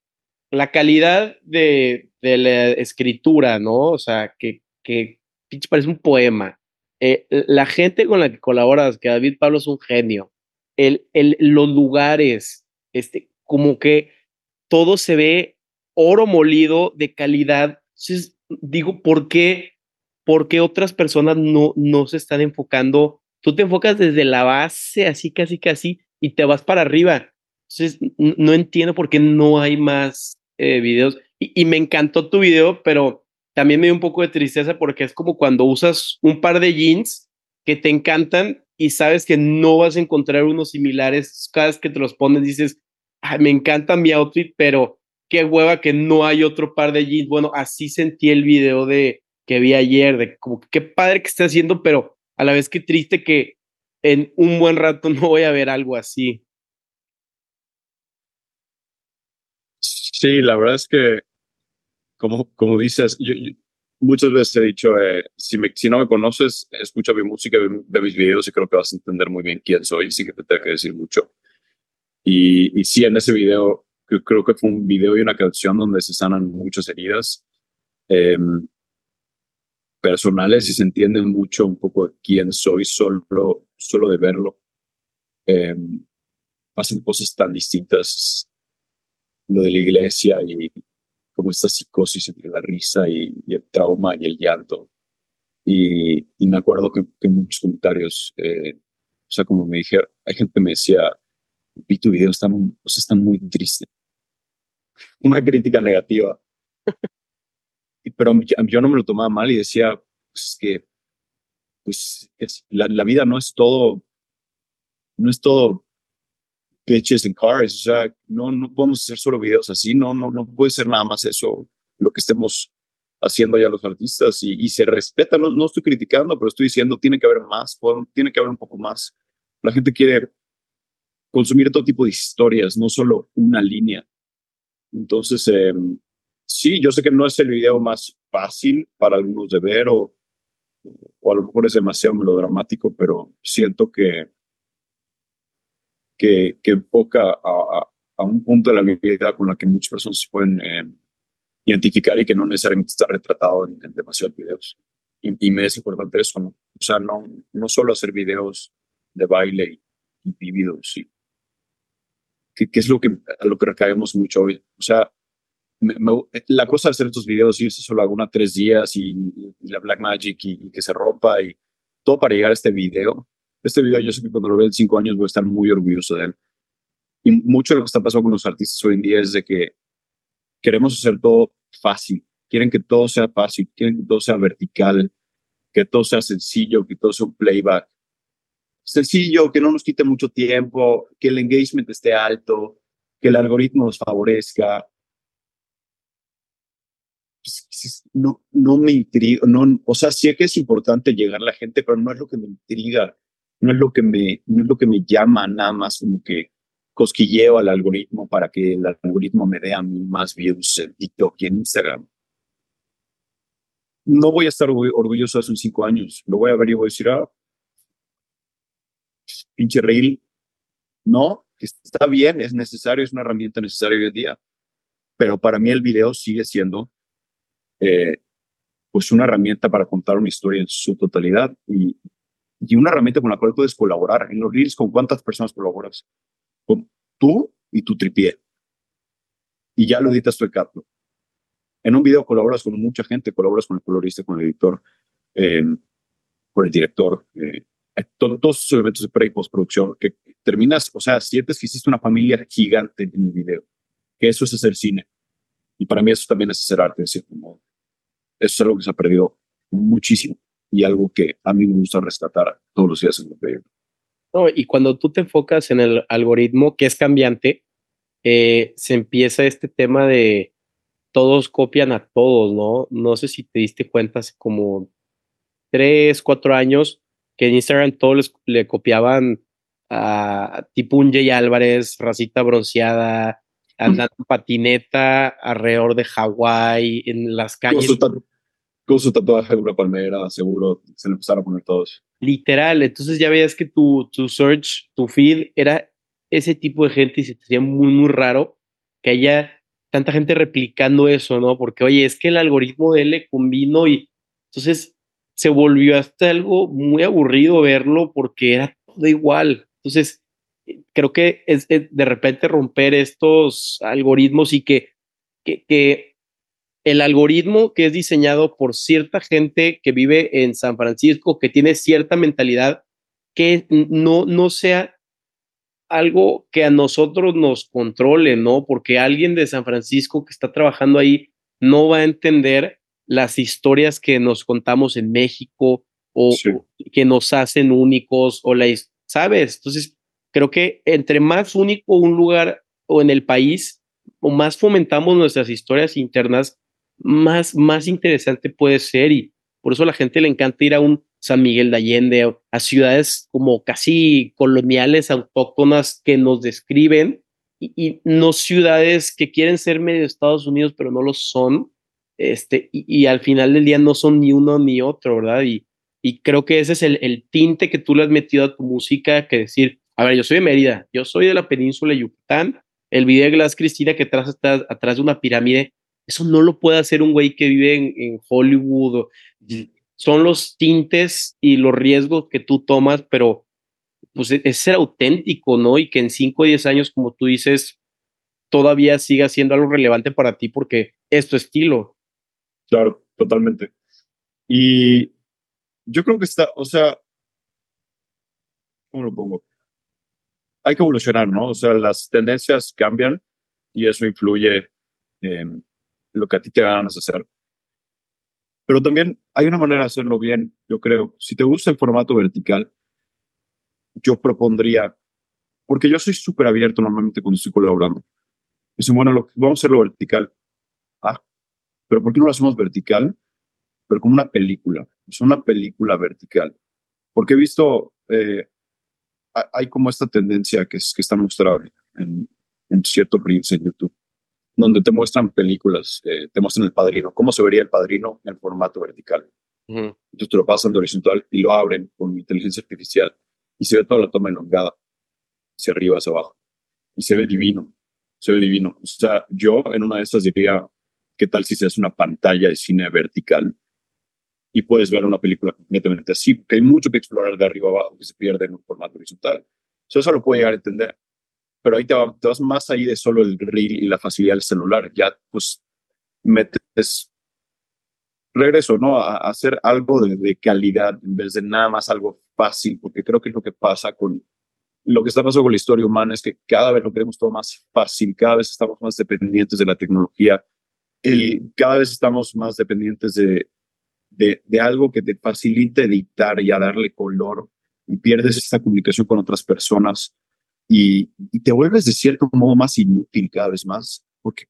la calidad de, de la escritura, ¿no? O sea, que, que parece un poema. Eh, la gente con la que colaboras, que David Pablo es un genio, el, el, los lugares, este, como que todo se ve oro molido de calidad. Digo, ¿por qué, ¿por qué otras personas no, no se están enfocando? Tú te enfocas desde la base, así, casi, casi, y te vas para arriba. Entonces, no entiendo por qué no hay más eh, videos. Y, me encantó tu video, pero también me dio un poco de tristeza porque es como cuando usas un par de jeans que te encantan y sabes que no vas a encontrar unos similares. Cada vez que te los pones dices, me encanta mi outfit, pero qué hueva que no hay otro par de jeans. Bueno, así sentí el video de que vi ayer, de como qué padre que está haciendo, pero a la vez qué triste que en un buen rato no voy a ver algo así. Sí, la verdad es que, como, como dices, yo, muchas veces he dicho, eh, si, me, si no me conoces, escucha mi música, ve, mis videos y creo que vas a entender muy bien quién soy, sí que te tengo que decir mucho. Y, y sí, en ese video, creo que fue un video y una canción donde se sanan muchas heridas em, personales y se entiende mucho un poco quién soy solo, solo de verlo. Eh, pasan cosas tan distintas lo de la iglesia y como esta psicosis entre la risa y, el trauma y el llanto. Y, y me acuerdo que, muchos comentarios, eh, o sea, como me dijeron, hay gente que me decía, vi tu video, está o sea, muy triste. Una crítica negativa. Pero yo no me lo tomaba mal y decía, pues que pues es, la, la vida no es todo, no es todo bitches and cars. O sea, no, no podemos hacer solo videos así. No, no, no puede ser nada más eso lo que estemos haciendo ya los artistas y, y se respeta. No, no, estoy criticando, pero estoy diciendo tiene que haber más, tiene que haber un poco más. La gente quiere consumir todo tipo de historias, no solo una línea. Entonces, eh, sí, yo sé que no es el video más fácil para algunos de ver o, o a lo mejor es demasiado melodramático, pero siento que que, que enfoca a, a, un punto de la vida con la que muchas personas se pueden eh, identificar y que no necesariamente está retratado en, demasiados videos. Y, me es importante eso, ¿no? O sea, no, no solo hacer videos de baile y, y videos, sí. Que, es lo que, a lo que recaemos mucho hoy. O sea, la cosa de hacer estos videos, irse solo alguna tres días y, la Black Magic y, que se rompa y todo para llegar a este video, este video yo sé que cuando lo vea en cinco años voy a estar muy orgulloso de él. Y mucho de lo que está pasando con los artistas hoy en día es de que queremos hacer todo fácil. Quieren que todo sea fácil, quieren que todo sea vertical, que todo sea sencillo, que todo sea un playback. Sencillo, que no nos quite mucho tiempo, que el engagement esté alto, que el algoritmo nos favorezca. No, no me intriga, no, o sea, sí que es importante llegar a la gente, pero no es lo que me intriga no es lo que me, no es lo que me llama nada más como que cosquilleo al algoritmo para que el algoritmo me dé a mí más views en TikTok y en Instagram. No voy a estar orgulloso de esos cinco años. Lo voy a ver y voy a decir, ah, pinche reel. No, está bien, es necesario, es una herramienta necesaria hoy en día. Pero para mí el video sigue siendo eh, pues una herramienta para contar una historia en su totalidad y y una herramienta con la cual puedes colaborar. En los Reels, ¿con cuántas personas colaboras? Con tú y tu tripié. Y ya lo editas tu el En un video colaboras con mucha gente, colaboras con el colorista, con el editor, eh, con el director, eh, todos esos elementos de pre y postproducción, que terminas, o sea, sientes que hiciste una familia gigante en el video, que eso es hacer cine. Y para mí eso también es hacer arte, de cierto modo. Eso es algo que se ha perdido muchísimo y algo que a mí me gusta rescatar todos los días en el proyecto. No, y cuando tú te enfocas en el algoritmo que es cambiante, eh, se empieza este tema de todos copian a todos, ¿no? No sé si te diste cuenta hace como tres, cuatro años que en Instagram todos le copiaban a tipo un Jay Álvarez, racita bronceada, andando patineta alrededor de Hawái, en las calles con su tatuaje de una palmera, seguro se le empezaron a poner todos. Literal, entonces ya veías que tu, tu search, tu feed era ese tipo de gente y se te hacía muy, muy raro que haya tanta gente replicando eso, ¿no? Porque, oye, es que el algoritmo de él le combinó y entonces se volvió hasta algo muy aburrido verlo porque era todo igual. Entonces, creo que es, de repente romper estos algoritmos y que, que el algoritmo que es diseñado por cierta gente que vive en San Francisco, que tiene cierta mentalidad, que no, no sea algo que a nosotros nos controle, ¿no? Porque alguien de San Francisco que está trabajando ahí no va a entender las historias que nos contamos en México o, que nos hacen únicos o la, ¿sabes? Entonces, creo que entre más único un lugar o en el país o más fomentamos nuestras historias internas, más, más interesante puede ser y por eso a la gente le encanta ir a un San Miguel de Allende, a ciudades como casi coloniales, autóctonas que nos describen y, no ciudades que quieren ser medio Estados Unidos, pero no lo son. Este, y, al final del día no son ni uno ni otro, ¿verdad? Y, y creo que ese es el, tinte que tú le has metido a tu música, que decir, a ver, yo soy de Mérida, yo soy de la península de Yucatán, el video de Glass Cristina que atrás está atrás de una pirámide, eso no lo puede hacer un güey que vive en, en Hollywood. Son los tintes y los riesgos que tú tomas, pero pues es ser auténtico, ¿no? Y que en 5 o 10 años, como tú dices, todavía siga siendo algo relevante para ti porque es tu estilo. Claro, totalmente. Y yo creo que está, o sea, ¿cómo lo pongo? Hay que evolucionar, ¿no? O sea, las tendencias cambian y eso influye en lo que a ti te ganas hacer. Pero también hay una manera de hacerlo bien, yo creo. Si te gusta el formato vertical, yo propondría, porque yo soy súper abierto normalmente cuando estoy colaborando. Dicen, bueno, lo, vamos a hacerlo vertical. Ah, pero ¿por qué no lo hacemos vertical? Pero como una película. Es una película vertical. Porque he visto, eh, hay como esta tendencia que, es, que está mostrada en, en ciertos reels en YouTube, donde te muestran películas, eh, te muestran el padrino, cómo se vería el padrino en formato vertical. Entonces te lo pasan de horizontal y lo abren con inteligencia artificial y se ve toda la toma elongada, hacia arriba, hacia abajo. Y se ve divino, se ve divino. O sea, yo en una de estas diría, ¿qué tal si se hace una pantalla de cine vertical? Y puedes ver una película completamente así, porque hay mucho que explorar de arriba abajo que se pierde en un formato horizontal. eso lo puedo llegar a entender. Pero ahí te, vas más ahí de solo el reel y la facilidad del celular. Ya, pues, metes regreso, ¿no? A, hacer algo de, calidad en vez de nada más algo fácil, porque creo que es lo que pasa con lo que está pasando con la historia humana, es que cada vez lo queremos todo más fácil, cada vez estamos más dependientes de la tecnología y cada vez estamos más dependientes de, de, de algo que te facilite editar y a darle color y pierdes esta comunicación con otras personas y, te vuelves de cierto modo más inútil cada vez más, porque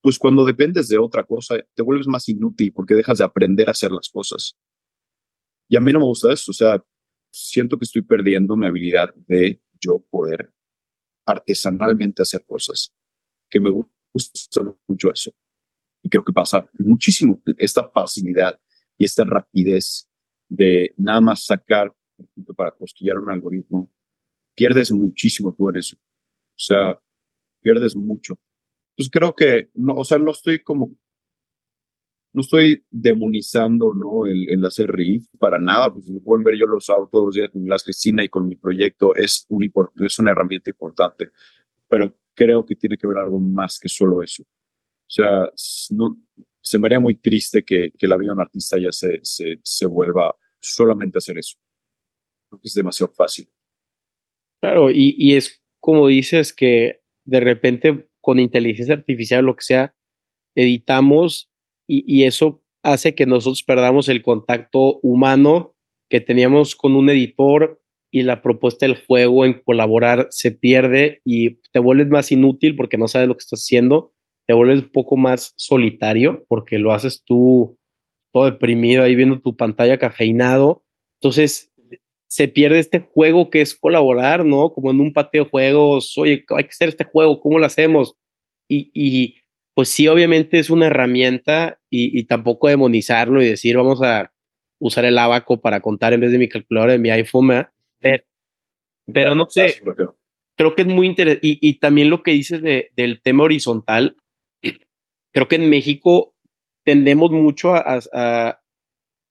pues cuando dependes de otra cosa, te vuelves más inútil porque dejas de aprender a hacer las cosas. Y a mí no me gusta eso, o sea, siento que estoy perdiendo mi habilidad de yo poder artesanalmente hacer cosas, que me gusta mucho eso. Y creo que pasa muchísimo esta facilidad y esta rapidez de nada más sacar para costillar un algoritmo, pierdes muchísimo tú en eso. O sea, pierdes mucho pues creo que, no, o sea, no estoy como, no estoy demonizando, ¿no? El, el hacer riff para nada, pues pueden ver, yo los hago todos los días con las Cristina y con mi proyecto, es, un, es una herramienta importante, pero creo que tiene que ver algo más que solo eso. O sea, no, se me haría muy triste que, que la vida de un artista ya se, se, se vuelva solamente a hacer eso. Creo que es demasiado fácil. Claro, y, y es como dices que de repente con inteligencia artificial, lo que sea, editamos y, eso hace que nosotros perdamos el contacto humano que teníamos con un editor y la propuesta del juego en colaborar se pierde y te vuelves más inútil porque no sabes lo que estás haciendo, te vuelves un poco más solitario porque lo haces tú todo deprimido ahí viendo tu pantalla cafeinado. Entonces se pierde este juego que es colaborar, ¿no? Como en un patio de juegos, oye, hay que hacer este juego, ¿cómo lo hacemos? Y, pues sí, obviamente es una herramienta y, tampoco demonizarlo y decir, vamos a usar el abaco para contar en vez de mi calculadora de mi iPhone, pero, no sé, creo que es muy interesante. Y, también lo que dices de, del tema horizontal, creo que en México tendemos mucho a, a,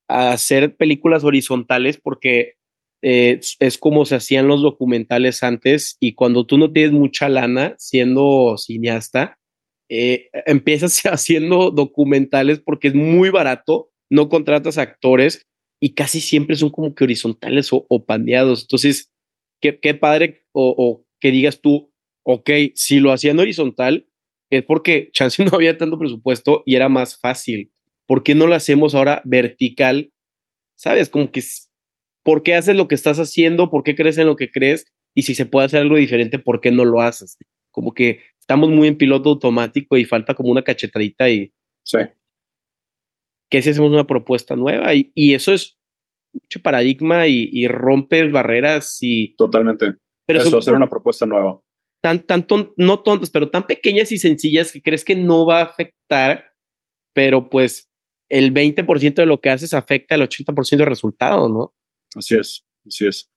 a hacer películas horizontales porque eh, es como se hacían los documentales antes y cuando tú no tienes mucha lana siendo cineasta, eh, empiezas haciendo documentales porque es muy barato, no contratas actores y casi siempre son como que horizontales o, o pandeados. Entonces, qué, padre o, o, que digas tú, ok, si lo hacían horizontal es porque chance no había tanto presupuesto y era más fácil. ¿Por qué no lo hacemos ahora vertical? ¿Sabes? Como que, ¿por qué haces lo que estás haciendo? ¿Por qué crees en lo que crees? Y si se puede hacer algo diferente, ¿por qué no lo haces? Como que estamos muy en piloto automático y falta como una cachetadita y... Sí. ¿Qué si hacemos una propuesta nueva? Y, y eso es mucho paradigma y, y rompes barreras y... Totalmente. Pero eso, hacer una propuesta nueva. Tan, tan no tontas, pero tan pequeñas y sencillas que crees que no va a afectar, pero pues el 20% de lo que haces afecta el 80% del resultado, ¿no? Así es, así es.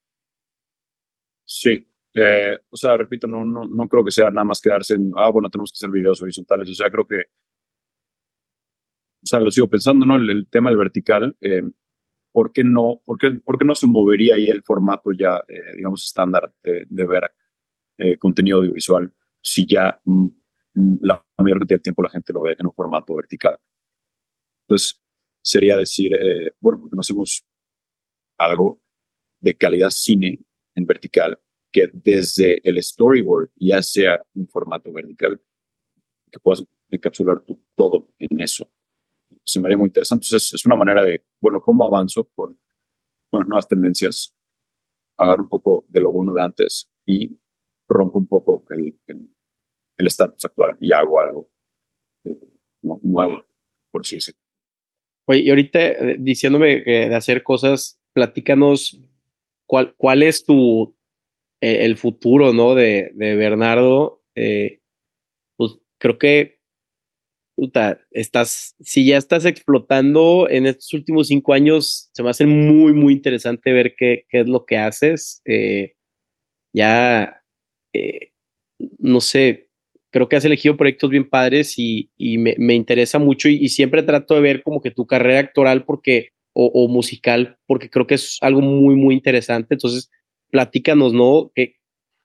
Sí, eh, o sea, repito, no, no, no creo que sea nada más quedarse en, ah, bueno, tenemos que hacer videos horizontales. O sea, creo que, o sea, lo sigo pensando, ¿no? El, tema del vertical, eh, ¿por qué no, por qué, por qué no se movería ahí el formato ya, eh, digamos, estándar de, ver contenido audiovisual si ya mm, mm, la mayor cantidad de tiempo la gente lo ve en un formato vertical? Entonces, sería decir, bueno, porque no hacemos algo de calidad cine en vertical que desde el storyboard ya sea un formato vertical, que puedas encapsular todo en eso. Se me haría muy interesante. Entonces, es una manera de, bueno, ¿cómo avanzo con nuevas tendencias? Agarro un poco de lo bueno de antes y rompo un poco el, el, estatus actual y hago algo eh, nuevo, por así decirlo. Oye, y ahorita eh, diciéndome de hacer cosas, platícanos cuál, cuál es tu, eh, el futuro, ¿no? De, de Bernardo, eh, pues creo que, puta, estás, si ya estás explotando en estos últimos cinco años, se va a hacer muy, muy interesante ver qué, qué es lo que haces. Eh, ya, eh, no sé, creo que has elegido proyectos bien padres y, y me, me, interesa mucho y, y, siempre trato de ver como que tu carrera actoral porque, o, musical, porque creo que es algo muy, muy interesante. Entonces, platícanos, ¿no? ¿Qué,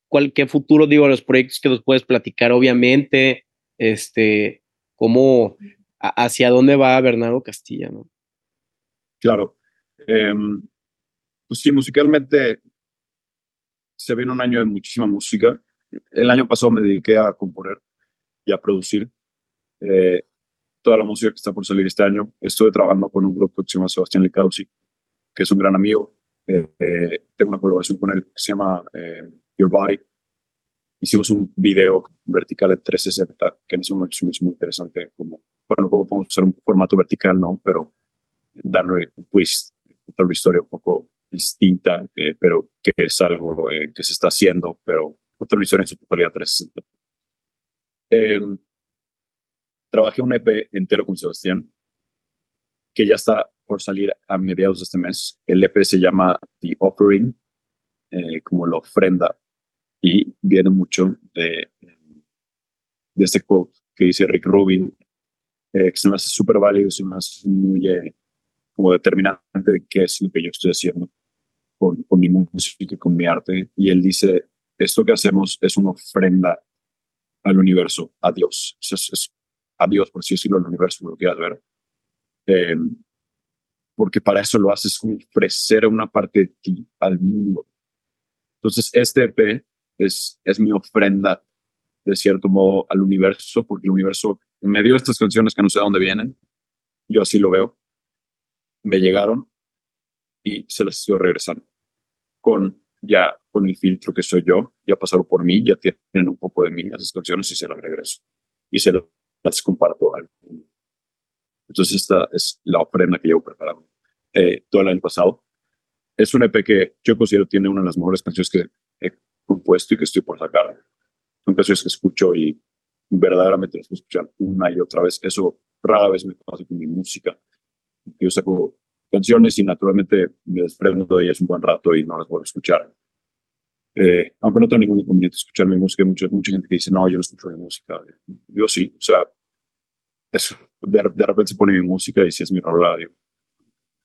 cuál, qué futuro, digo, los proyectos que nos puedes platicar, obviamente, este, cómo, hacia dónde va Bernardo Castilla, ¿no? Claro. Eh, pues sí, musicalmente se viene un año de muchísima música. El año pasado me dediqué a componer y a producir eh, toda la música que está por salir este año. Estuve trabajando con un grupo que se llama Sebastián Licausi, que es un gran amigo eh, tengo una colaboración con él que se llama eh, Your Body. Hicimos un video vertical de 360 que en ese momento es muy interesante. Como, bueno, podemos usar un formato vertical, ¿no? Pero darle un twist, una historia un poco distinta, eh, pero que es algo eh, que se está haciendo, pero una historia en su totalidad 360. Trabajé un EP entero con Sebastián, que ya está por salir a mediados de este mes. El EP se llama The Offering, eh, como la ofrenda, y viene mucho de, de este quote que dice Rick Rubin, eh, que se me hace súper válido, se me hace muy eh, como determinante de qué es lo que yo estoy haciendo con, con mi música y con mi arte. Y él dice, esto que hacemos es una ofrenda al universo, a Dios. Es, es, es a Dios, por así decirlo, al universo, lo quieras ver. Eh, porque para eso lo haces, ofrecer una parte de ti al mundo. Entonces, este EP es, es mi ofrenda, de cierto modo, al universo, porque el universo me dio estas canciones que no sé de dónde vienen, yo así lo veo, me llegaron y se las estoy regresando. Con ya con el filtro que soy yo, ya pasaron por mí, ya tienen un poco de mí esas canciones y se las regreso. Y se las comparto al mundo. Entonces esta es la ofrenda que llevo preparando eh, todo el año pasado. Es un EP que yo considero tiene una de las mejores canciones que he compuesto y que estoy por sacar. Son canciones que escucho y verdaderamente las puedo escuchar una y otra vez. Eso rara vez me pasa con mi música. Yo saco canciones y naturalmente me desprendo de ellas un buen rato y no las a escuchar. Eh, aunque no tengo ningún inconveniente escuchar mi música, hay mucha, mucha gente que dice, no, yo no escucho mi música. Yo sí, o sea, de, de, repente se pone mi música y si es mi radio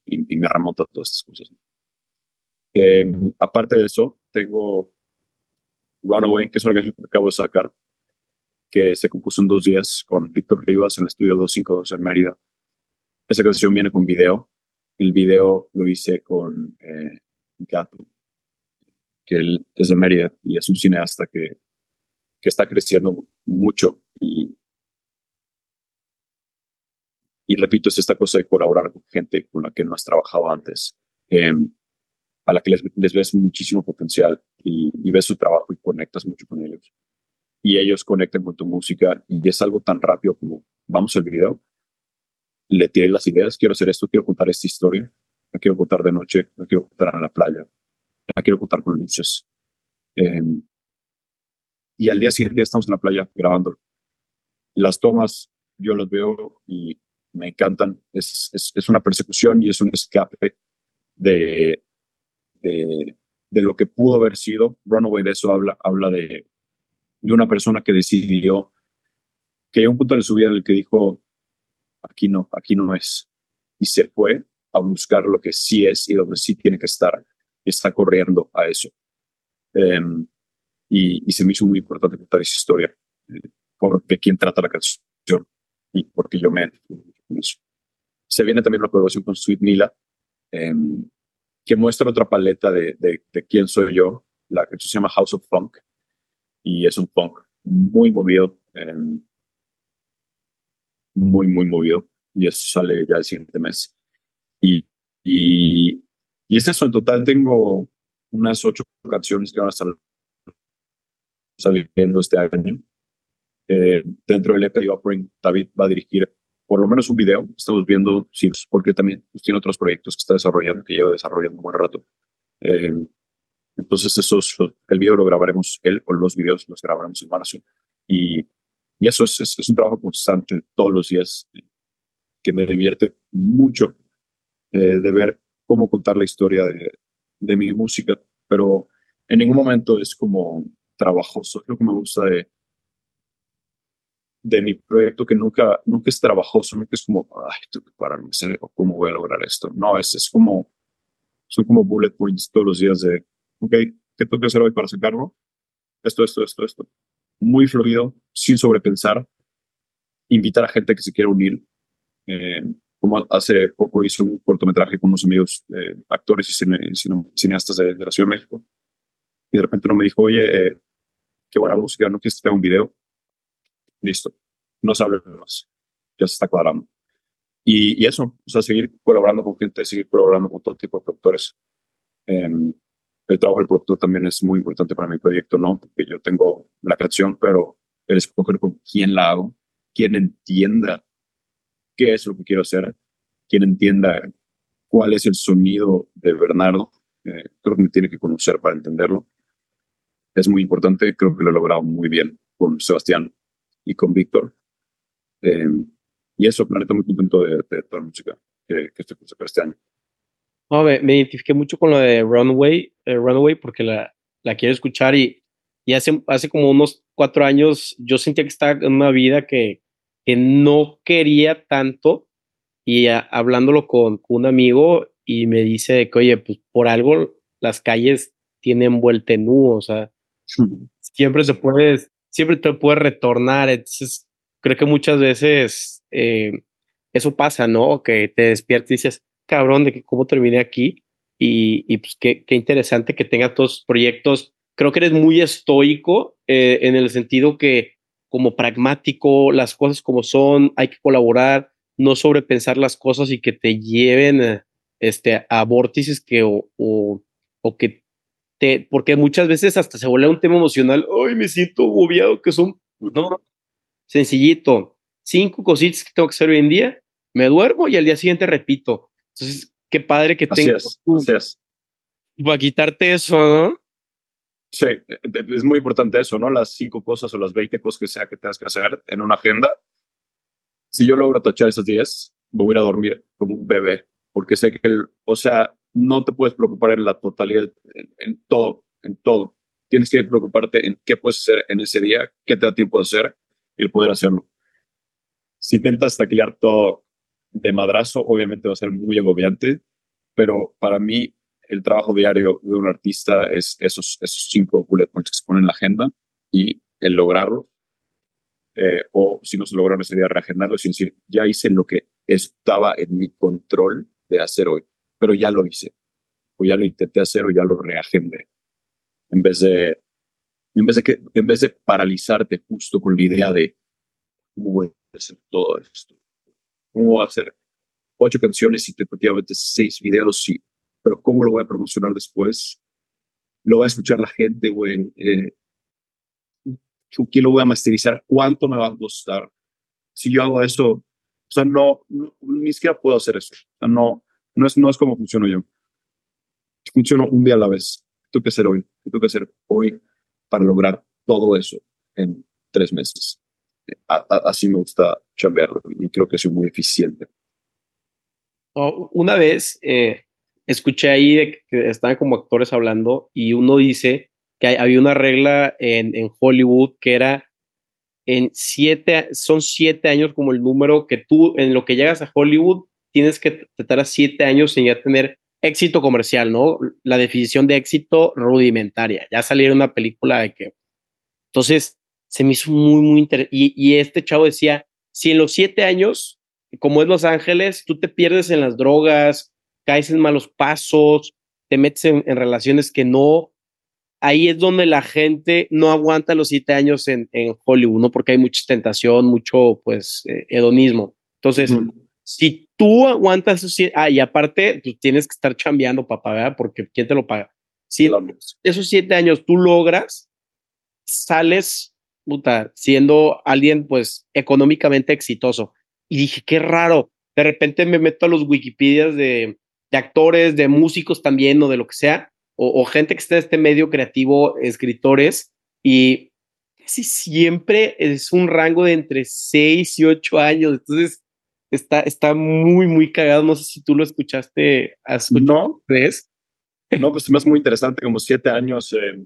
y, y, me remonta a todas estas cosas. Eh, aparte de eso, tengo Runaway, que es una canción que acabo de sacar, que se compuso en dos días con Víctor Rivas en el estudio 252 en Mérida. Esa canción viene con video. El video lo hice con eh, Gato, que él es de Mérida y es un cineasta que, que está creciendo mucho y, y repito, es esta cosa de colaborar con gente con la que no has trabajado antes, em, a la que les, ves muchísimo potencial y, y ves su trabajo y conectas mucho con ellos. Y ellos conectan con tu música y es algo tan rápido como vamos al video, le tiré las ideas, quiero hacer esto, quiero contar esta historia, la quiero contar de noche, la quiero contar en la playa, la quiero contar con luces. Em, y al día siguiente estamos en la playa grabando. Las tomas yo las veo y me encantan. Es, es, es una persecución y es un escape de, de, de, lo que pudo haber sido. Runaway de eso habla, habla de de una persona que decidió que hay un punto en su vida en el que dijo, aquí no, aquí no es. Y se fue a buscar lo que sí es y donde sí tiene que estar. Está corriendo a eso. Em, y, y, se me hizo muy importante contar esa historia, eh, porque quién trata la canción y porque yo me... Se viene también una colaboración con Sweet Mila, em, que muestra otra paleta de, de, de, quién soy yo. La canción se llama House of Funk y es un punk muy movido, muy, muy movido, y eso sale ya el siguiente mes. Y, y, y es eso, en total tengo unas ocho canciones que van a estar saliendo este año. Eh, dentro del EP Offering, David va a dirigir por lo menos un video. Estamos viendo si, porque también pues, tiene otros proyectos que está desarrollando, que lleva desarrollando un buen rato. Eh, entonces, esos, el video lo grabaremos él o los videos los grabaremos en Marathon. Y, y eso es, es, un trabajo constante todos los días que me divierte mucho eh, de ver cómo contar la historia de, de, mi música, pero en ningún momento es como trabajoso. Es lo que me gusta de, de mi proyecto, que nunca, nunca es trabajoso, nunca es como, ay, tengo que pararme, cómo voy a lograr esto. No, es, es como, son como bullet points todos los días de ok, ¿qué tengo que hacer hoy para sacarlo? Esto, esto, esto, esto. Muy fluido, sin sobrepensar. Invitar a gente que se quiera unir. Eh, como hace poco hice un cortometraje con unos amigos eh, actores y cine, cine, cineastas de, de, la Ciudad de México. Y de repente uno me dijo, oye, eh, qué buena música, ¿no quieres que te haga un video? Listo, no se hable más. Ya se está cuadrando. Y, y, eso, o sea, seguir colaborando con gente, seguir colaborando con todo tipo de productores. Eh, el trabajo del productor también es muy importante para mi proyecto, ¿no? Porque yo tengo la creación, pero el escoger con quién la hago, quién entienda qué es lo que quiero hacer, quién entienda cuál es el sonido de Bernardo. Eh, creo que me tiene que conocer para entenderlo. Es muy importante, creo que lo he logrado muy bien con Sebastián y con Víctor. Eh, y eso, planeta muy contento de, de, toda la música que, que estoy con este año. No, me, me, identifiqué mucho con lo de Runway, eh, Runaway porque la, la quiero escuchar y, y hace, hace como unos cuatro años yo sentía que estaba en una vida que, que no quería tanto y hablándolo con, un amigo y me dice que, oye, pues por algo las calles tienen vuelta en U, o sea, siempre se puede, siempre te puede retornar, entonces creo que muchas veces eh, eso pasa, ¿no? Que te despiertas y dices, cabrón de que cómo terminé aquí y, y pues qué, qué, interesante que tenga todos proyectos. Creo que eres muy estoico eh, en el sentido que como pragmático, las cosas como son, hay que colaborar, no sobrepensar las cosas y que te lleven eh, este, a vórtices que o, o, o, que te, porque muchas veces hasta se vuelve un tema emocional, ay, me siento agobiado, que son, no, sencillito, cinco cositas que tengo que hacer hoy en día, me duermo y al día siguiente repito, entonces, qué padre que tengas para quitarte eso, ¿no? Sí, e, e, es muy importante eso, ¿no? Las cinco cosas o las 20 cosas que sea que tengas que hacer en una agenda. Si yo logro tachar esas 10, voy a ir a dormir como un bebé, porque sé que, el, o sea, no te puedes preocupar en la totalidad, en, en, todo, en todo. Tienes que preocuparte en qué puedes hacer en ese día, qué te da tiempo de hacer y el poder hacerlo. Si intentas taquillar todo de madrazo, obviamente va a ser muy agobiante, pero para mí el trabajo diario de un artista es esos, esos cinco bullet points que se ponen en la agenda y el lograrlo eh, o si no se lograron ese día, reagendarlo, sin decir, ya hice lo que estaba en mi control de hacer hoy, pero ya lo hice, o ya lo intenté hacer o ya lo reagendé, en vez de, en vez de, que, en vez de paralizarte justo con la idea de cómo voy a hacer todo esto, cómo voy a hacer ocho canciones y efectivamente seis videos, sí, pero cómo lo voy a promocionar después, lo va a escuchar la gente, güey. Eh, ¿Quién lo voy a masterizar? ¿Cuánto me va a costar? Si yo hago eso, o sea, no, ni siquiera puedo hacer eso. O sea, no, no es, no es como funciono yo. Funciono un día a la vez. ¿Qué tengo que hacer hoy? ¿Qué tengo que hacer hoy para lograr todo eso en tres meses? así me gusta chambearlo y creo que soy muy eficiente. Oh, una vez eh, escuché ahí que estaban como actores hablando y uno dice que había una regla en, en Hollywood que era en siete, son siete años como el número que tú, en lo que llegas a Hollywood, tienes que tratar a siete años sin ya tener éxito comercial, ¿no? La definición de éxito rudimentaria. Ya saliera una película de que. Entonces, se me hizo muy, muy interesante. Y, y, este chavo decía: si en los siete años, como es Los Ángeles, tú te pierdes en las drogas, caes en malos pasos, te metes en, relaciones que no. Ahí es donde la gente no aguanta los siete años en, en Hollywood, ¿no? Porque hay mucha tentación, mucho, pues, eh, hedonismo. Entonces, si tú aguantas esos siete, ah, y aparte, pues tienes que estar chambeando, papá, ¿verdad? Porque ¿quién te lo paga? Si esos siete años tú logras, sales, puta, siendo alguien, pues, económicamente exitoso. Y dije, qué raro. De repente me meto a los Wikipedias de, de actores, de músicos también o de lo que sea, o, gente que está en este medio creativo, escritores, y casi siempre es un rango de entre 6 y 8 años. Entonces, está, está muy, muy cagado. No sé si tú lo escuchaste. ¿No? ¿Ves? No, pues es muy interesante, como 7 años. Eh.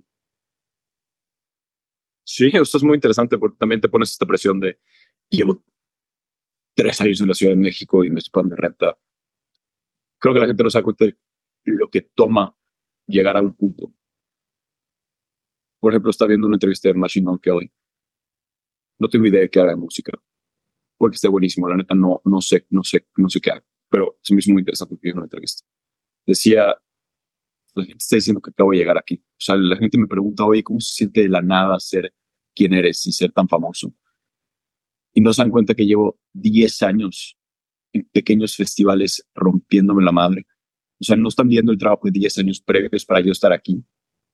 Sí, esto es muy interesante porque también te pones esta presión de llevo tres años en la Ciudad de México y me estoy de renta creo que la gente no se da de lo que toma llegar a un punto. Por ejemplo, está viendo una entrevista de Machine Gun Kelly. No tengo idea de qué haga música, porque esté buenísimo. La neta, no, no sé, no sé, no sé qué haga, pero se me hizo muy interesante que una entrevista. Decía, la gente está diciendo que acabo de llegar aquí. O sea, la gente me pregunta, oye, ¿cómo se siente de la nada ser quien eres y ser tan famoso? Y no se dan cuenta que llevo 10 años pequeños festivales rompiéndome la madre. O sea, no están viendo el trabajo de 10 años previos para yo estar aquí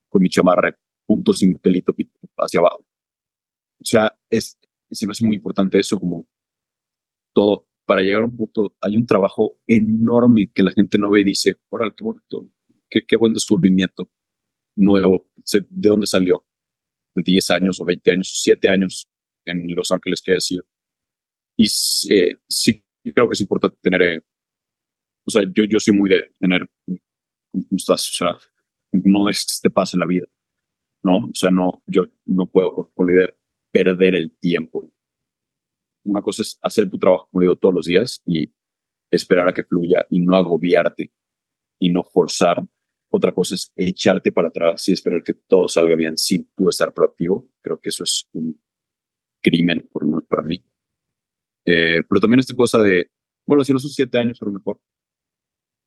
con mi chamarra, punto sin pelito hacia abajo. O sea, es, se me hace muy importante eso, como todo. Para llegar a un punto, hay un trabajo enorme que la gente no ve y dice, órale, qué bonito, qué, qué buen descubrimiento nuevo, ¿de dónde salió? De 10 años o 20 años, 7 años en Los Ángeles, que decir. Y eh, sí yo creo que es importante tener, eh, o sea, yo, yo soy muy de tener, ¿cómo estás? O sea, no es te pase la vida, ¿no? O sea, no, yo no puedo, por líder, perder el tiempo. Una cosa es hacer tu trabajo, como digo, todos los días y esperar a que fluya y no agobiarte y no forzar. Otra cosa es echarte para atrás y esperar que todo salga bien sin tú estar proactivo. Creo que eso es un crimen por, para mí. Eh, pero también esta cosa de, bueno, si no son siete años, a lo mejor.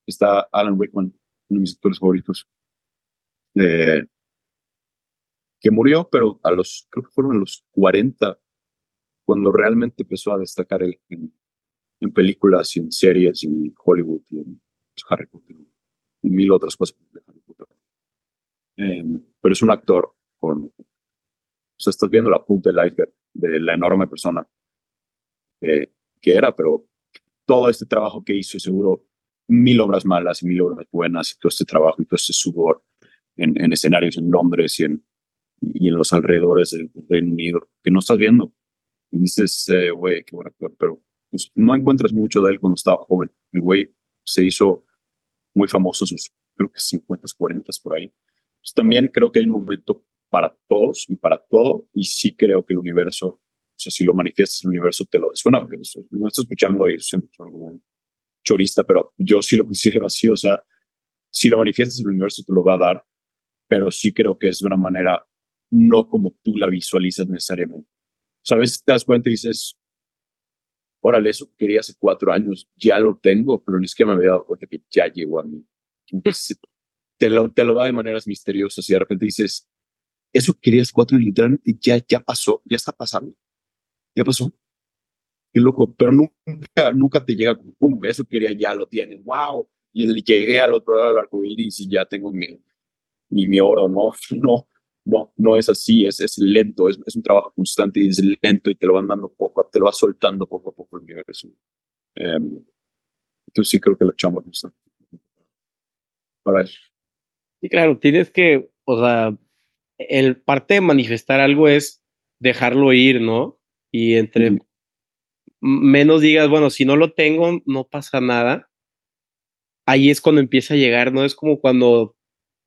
Está Alan Rickman, uno de mis actores favoritos, eh, que murió, pero a los, creo que fueron a los 40, cuando realmente empezó a destacar en, en, películas y en series y en Hollywood y en Harry Potter y mil otras cosas de Harry Potter. Eh, pero es un actor con, o sea, estás viendo la punta del iceberg de la enorme persona que era, pero todo este trabajo que hizo, seguro mil obras malas y mil obras buenas, y todo este trabajo y todo este sudor en, en escenarios en Londres y en, y en los alrededores del Reino Unido, que no estás viendo. Y dices, eh, güey, qué buen actor, pero pues, no encuentras mucho de él cuando estaba joven. El güey se hizo muy famoso sus, creo que 50, 40 por ahí. Pues, también creo que hay un momento para todos y para todo, y sí creo que el universo sea, si lo manifiestas el universo, te lo suena, porque no estoy escuchando ahí, siempre como un chorista, pero yo sí lo considero así. O sea, si lo manifiestas el universo, te lo va a dar, pero sí creo que es de una manera no como tú la visualizas necesariamente. O sea, a veces te das cuenta y dices, órale, eso quería hace cuatro años, ya lo tengo, pero ni siquiera me había dado cuenta que ya llegó a mí. te, lo, te lo da de maneras misteriosas y de repente dices, eso querías cuatro años, literalmente ya, ya pasó, ya está pasando, ya pasó. Qué loco, pero nunca, nunca te llega como, pum, eso quería, ya lo tienes, wow. Y llegué al otro lado del arco iris y ya tengo mi, mi, mi oro, no, no, no, no es así, es, es lento, es, es, un trabajo constante y es lento y te lo van dando poco, te lo va soltando poco a poco el universo. Um, entonces sí creo que lo echamos Para eso. Sí, claro, tienes que, o sea, el parte de manifestar algo es dejarlo ir, ¿no? Y entre menos digas, bueno, si no lo tengo, no pasa nada. Ahí es cuando empieza a llegar, ¿no? Es como cuando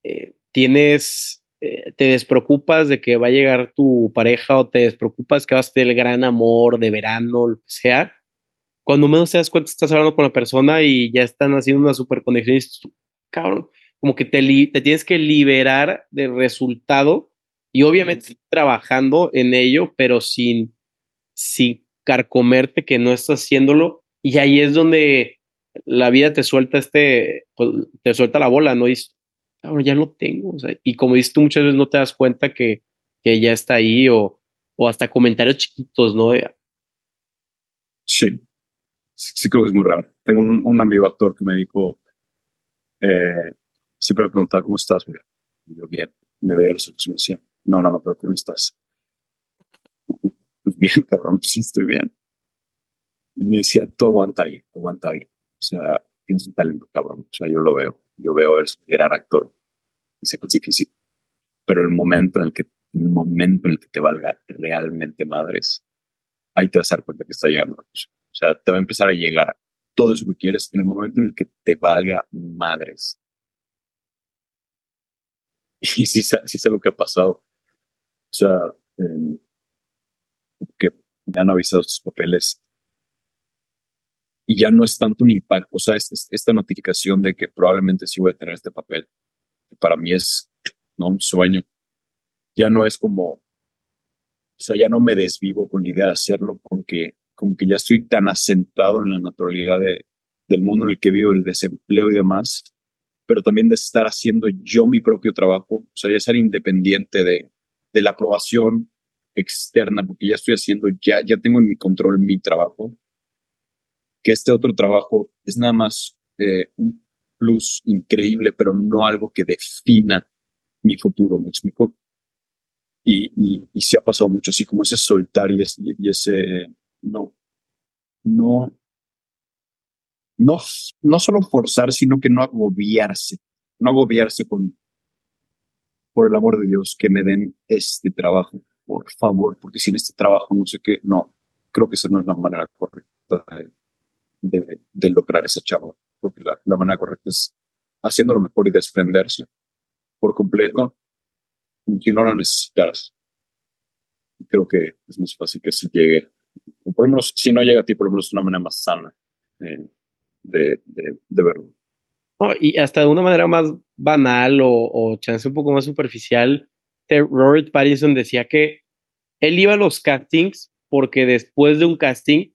eh, tienes eh, te despreocupas de que va a llegar tu pareja o te despreocupas que vas a tener el gran amor de verano, lo que sea, cuando menos te das cuenta estás hablando con la persona y ya están haciendo una super conexión y dices, cabrón, como que te, te tienes que liberar del resultado y obviamente trabajando en ello, pero sin, sin carcomerte que no estás haciéndolo y ahí es donde la vida te suelta este, pues, te suelta la bola, ¿no? Ahora ya lo tengo. Y como dices tú, muchas veces no te das cuenta que, que ya está ahí o, o hasta comentarios chiquitos, ¿no? Sí. sí, creo que es muy raro. Tengo un, amigo actor que me dijo, eh, siempre me preguntaba, ¿cómo estás? Y yo, bien, me veo los ojos y me decía, no, no, no, pero ¿cómo estás? Pues bien, cabrón, pues sí estoy bien. Y me decía, tú aguanta ahí, aguanta ahí. O sea, tienes un talento, cabrón. O sea, yo lo veo yo veo el gran actor y sé que es difícil. Pero el momento en el que, el momento en el que te valga realmente madres, ahí te vas a dar cuenta que está llegando. O sea, te va a empezar a llegar todo eso que quieres en el momento en el que te valga madres. Y sí, sí sé lo que ha pasado. O sea, que me han avisado sus papeles y ya no es tanto un impacto, o sea, esta notificación de que probablemente sí voy a tener este papel, para mí es ¿no? un sueño. Ya no es como, o sea, ya no me desvivo con la idea de hacerlo, porque como que ya estoy tan asentado en la naturalidad de, del mundo en el que vivo, el desempleo y demás, pero también de estar haciendo yo mi propio trabajo, o sea, ya ser independiente de, de la aprobación externa, porque ya estoy haciendo, ya, ya tengo en mi control mi trabajo que este otro trabajo es nada más eh, un plus increíble, pero no algo que defina mi futuro, me explico. Y, y, se ha pasado mucho así como ese soltar y ese, y ese no, no, no, no solo forzar, sino que no agobiarse, no agobiarse con, por el amor de Dios, que me den este trabajo, por favor, porque sin este trabajo no sé qué, no, creo que esa no es la manera correcta de, lograr esa chava, porque la, manera correcta es haciéndolo mejor y desprenderse por completo si no lo necesitas. Creo que es más fácil que si llegue, por lo menos si no llega a ti, por lo menos una manera más sana eh, de, de, verlo. y hasta de una manera más banal o, o chance un poco más superficial, Robert Pattinson decía que él iba a los castings porque después de un casting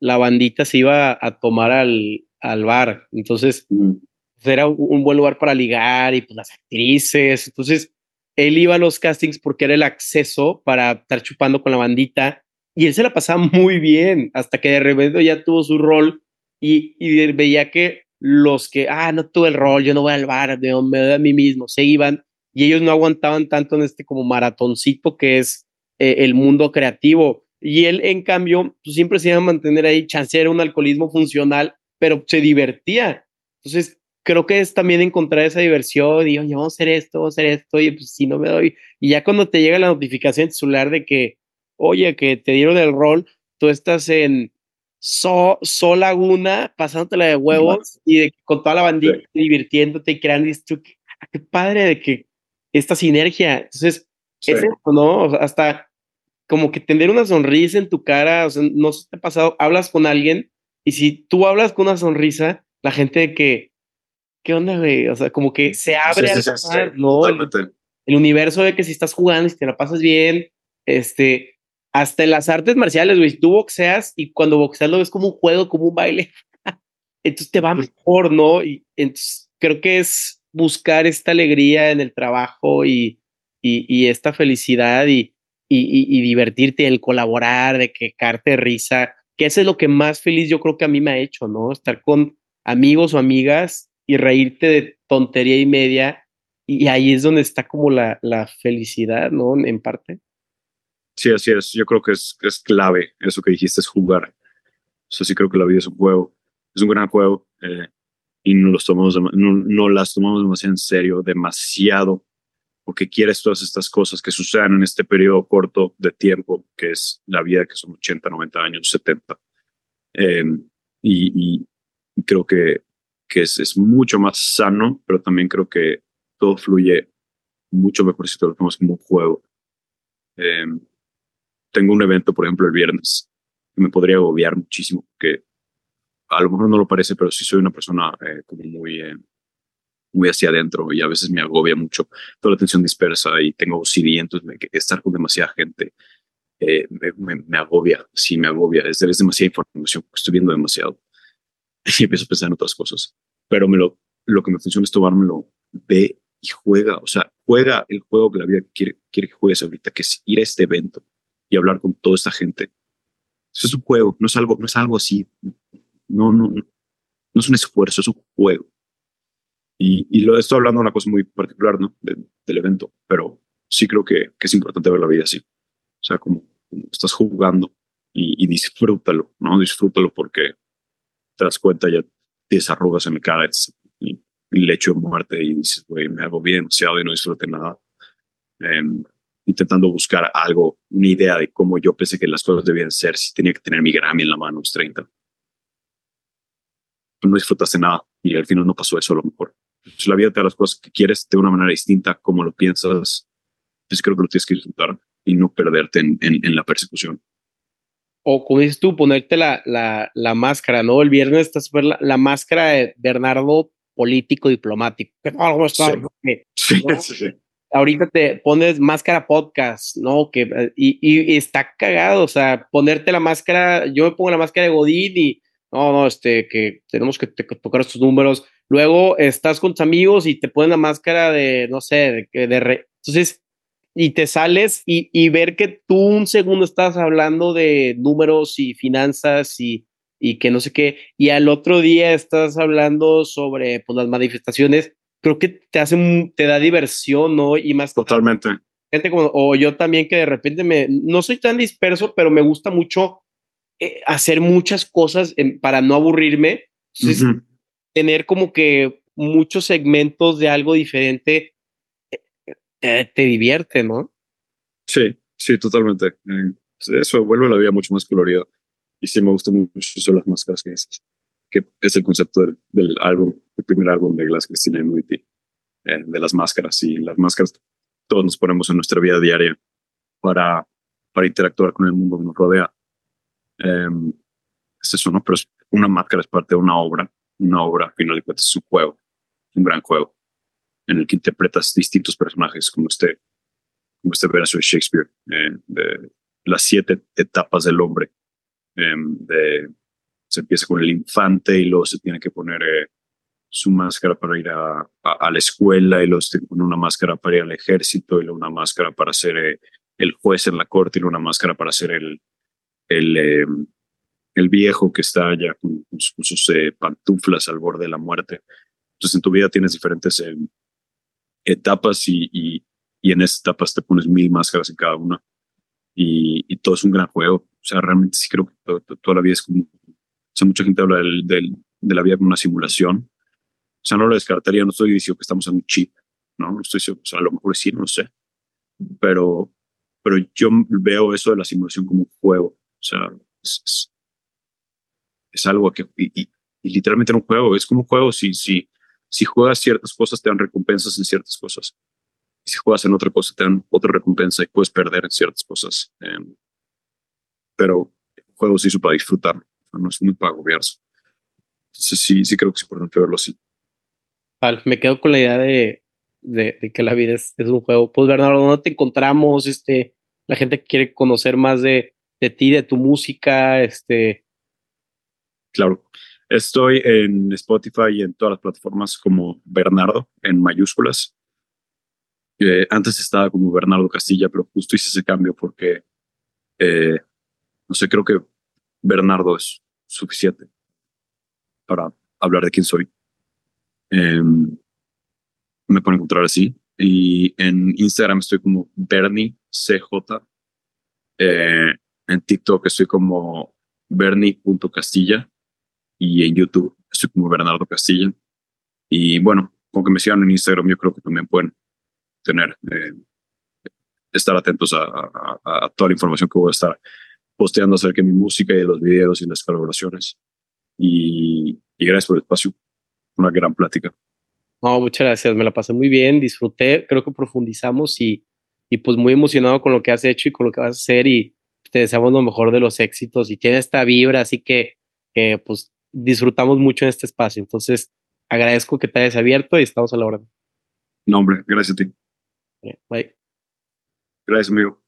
la bandita se iba a tomar al, al bar. Entonces, pues, era un, buen lugar para ligar y pues las actrices. Entonces, él iba a los castings porque era el acceso para estar chupando con la bandita y él se la pasaba muy bien hasta que de repente ya tuvo su rol y, y veía que los que, ah, no tuve el rol, yo no voy al bar, me, me doy a mí mismo, se iban y ellos no aguantaban tanto en este como maratoncito que es eh, el mundo creativo y él, en cambio, pues, siempre se iba a mantener ahí, chance era un alcoholismo funcional, pero se divertía. Entonces, creo que es también encontrar esa diversión y, oye, vamos a hacer esto, vamos a hacer esto, y pues si no me doy. Y ya cuando te llega la notificación celular de que, oye, que te dieron el rol, tú estás en So, so Laguna, pasándotela de huevos y de, con toda la bandita divirtiéndote y creando esto. Qué, qué padre de que esta sinergia. Entonces, es eso, ¿no? hasta como que tener una sonrisa en tu cara, o sea, no se te ha pasado, hablas con alguien y si tú hablas con una sonrisa, la gente de que, ¿qué onda, güey? O sea, como que se abre ¿no? El, universo de que si estás jugando y si te la pasas bien, este, hasta en las artes marciales, güey, tú boxeas y cuando boxeas lo ves como un juego, como un baile. entonces te va mejor, ¿no? Y entonces creo que es buscar esta alegría en el trabajo y, y, esta felicidad y, y, divertirte, el colaborar, de quejarte risa, que eso es lo que más feliz yo creo que a mí me ha hecho, ¿no? Estar con amigos o amigas y reírte de tontería y media. Y ahí es donde está como la, la felicidad, ¿no? En parte. Sí, así es. Yo creo que es, es clave eso que dijiste, es jugar. O sea, sí creo que la vida es un juego. Es un gran juego. Eh, y no, los tomamos, no, no las tomamos demasiado en serio, demasiado porque quieres todas estas cosas que sucedan en este periodo corto de tiempo, que es la vida, que son 80, 90 años, 70. Em, y, creo que, que es, es, mucho más sano, pero también creo que todo fluye mucho mejor si te lo tomas como un juego. Em, tengo un evento, por ejemplo, el viernes, que me podría agobiar muchísimo, porque a lo mejor no lo parece, pero sí soy una persona eh, como muy, eh, muy hacia adentro y a veces me agobia mucho toda la atención dispersa y tengo OCD, entonces me, estar con demasiada gente eh, me, me, agobia, sí me agobia, es, es demasiada información, estoy viendo demasiado y empiezo a pensar en otras cosas, pero me lo, lo que me funciona es tomármelo, ve y juega, o sea, juega el juego que la vida quiere, quiere que juegues ahorita, que es ir a este evento y hablar con toda esta gente. Eso es un juego, no es algo, no es algo así, no, no, no es un esfuerzo, es un juego. Y, y lo estoy hablando de una cosa muy particular, ¿no? del evento, pero sí creo que, es importante ver la vida así. O sea, como, estás jugando y, y, disfrútalo, ¿no? Disfrútalo porque te das cuenta, ya tienes arrugas en la cara y, y le echo muerte y dices, güey, me hago bien demasiado y no disfruté nada. Em, intentando buscar algo, una idea de cómo yo pensé que las cosas debían ser, si tenía que tener mi Grammy en la mano, los 30. No disfrutaste nada y al final no pasó eso a lo mejor. Si la vida te da las cosas que quieres de una manera distinta, como lo piensas, pues creo que lo tienes que disfrutar y no perderte en, en, la persecución. O como dices tú, ponerte la, la, la máscara, ¿no? El viernes estás la, la, máscara de Bernardo político diplomático. Sí. Sí, Ahorita te pones máscara podcast, ¿no? Que, y, y, está cagado, o sea, ponerte la máscara, yo me pongo la máscara de Godín y no, no, este, que tenemos que, tocar estos números. Luego estás con tus amigos y te ponen la máscara de, no sé, de, de entonces, y te sales y, y, ver que tú un segundo estás hablando de números y finanzas y, y que no sé qué, y al otro día estás hablando sobre pues, las manifestaciones, creo que te hace, te da diversión, ¿no? Y más. Totalmente. Gente como, o yo también que de repente me, no soy tan disperso, pero me gusta mucho eh, hacer muchas cosas para no aburrirme. tener como que muchos segmentos de algo diferente eh, te divierte, ¿no? Sí, sí, totalmente. Eh, eso vuelve la vida mucho más colorida. Y sí me gusta mucho eso las máscaras que dices, que es el concepto del, álbum, el primer álbum de Glass Christina Inuiti, de las máscaras. Y las máscaras todos nos ponemos en nuestra vida diaria para, para interactuar con el mundo que nos rodea. Em, es eso, ¿no? Pero es una máscara es parte de una obra. Una obra, al final de cuentas, es un juego, un gran juego, en el que interpretas distintos personajes, como este, como este verso de Shakespeare, eh, de las siete etapas del hombre. Em, se empieza con el infante y luego se tiene que poner eh, su máscara para ir a, la escuela y luego se una máscara para ir al ejército y luego una máscara para ser eh, el juez en la corte y luego una máscara para ser el, el, eh, el viejo que está ya con, sus eh, pantuflas al borde de la muerte. Entonces en tu vida tienes diferentes eh, etapas y, y, y, en esas etapas te pones mil máscaras en cada una. Y, y todo es un gran juego. O sea, realmente sí creo que toda la vida es como... O sea, mucha gente habla del, del, de la vida como una simulación. O sea, no lo descartaría, no estoy diciendo que estamos en un chip, ¿no? No estoy o sea, a lo mejor sí, no lo sé. Pero, pero yo veo eso de la simulación como un juego. Sea, es, es, algo que, y, literalmente en un juego, es como un juego, si, si, si juegas ciertas cosas te dan recompensas en ciertas cosas. Y si juegas en otra cosa te dan otra recompensa y puedes perder en ciertas cosas. Em, pero el juego se hizo para disfrutar, no es muy para agobiarse. Entonces sí, sí creo que es importante verlo así. me quedo con la idea de, de, que la vida es, es, un juego. Pues Bernardo, ¿no te encontramos? Este, la gente que quiere conocer más de, de ti, de tu música, este. Claro. Estoy en Spotify y en todas las plataformas como Bernardo, en mayúsculas. Eh, antes estaba como Bernardo Castilla, pero justo hice ese cambio porque, eh, no sé, creo que Bernardo es suficiente para hablar de quién soy. Em, me pueden encontrar así. Y en Instagram estoy como Bernie CJ. Eh, en TikTok estoy como Bernie.castilla. Y en YouTube estoy como Bernardo Castilla. Y bueno, con que me sigan en Instagram, yo creo que también pueden tener, eh, estar atentos a, a, toda la información que voy a estar posteando acerca de mi música y de los videos y las colaboraciones. Y, y gracias por el espacio. Una gran plática. No, muchas gracias, me la pasé muy bien, disfruté, creo que profundizamos y, y pues muy emocionado con lo que has hecho y con lo que vas a hacer y te deseamos lo mejor de los éxitos y tiene esta vibra, así que, que pues disfrutamos mucho en este espacio. Entonces, agradezco que te hayas abierto y estamos a la hora. No, hombre, gracias a ti. Bye. Gracias, amigo.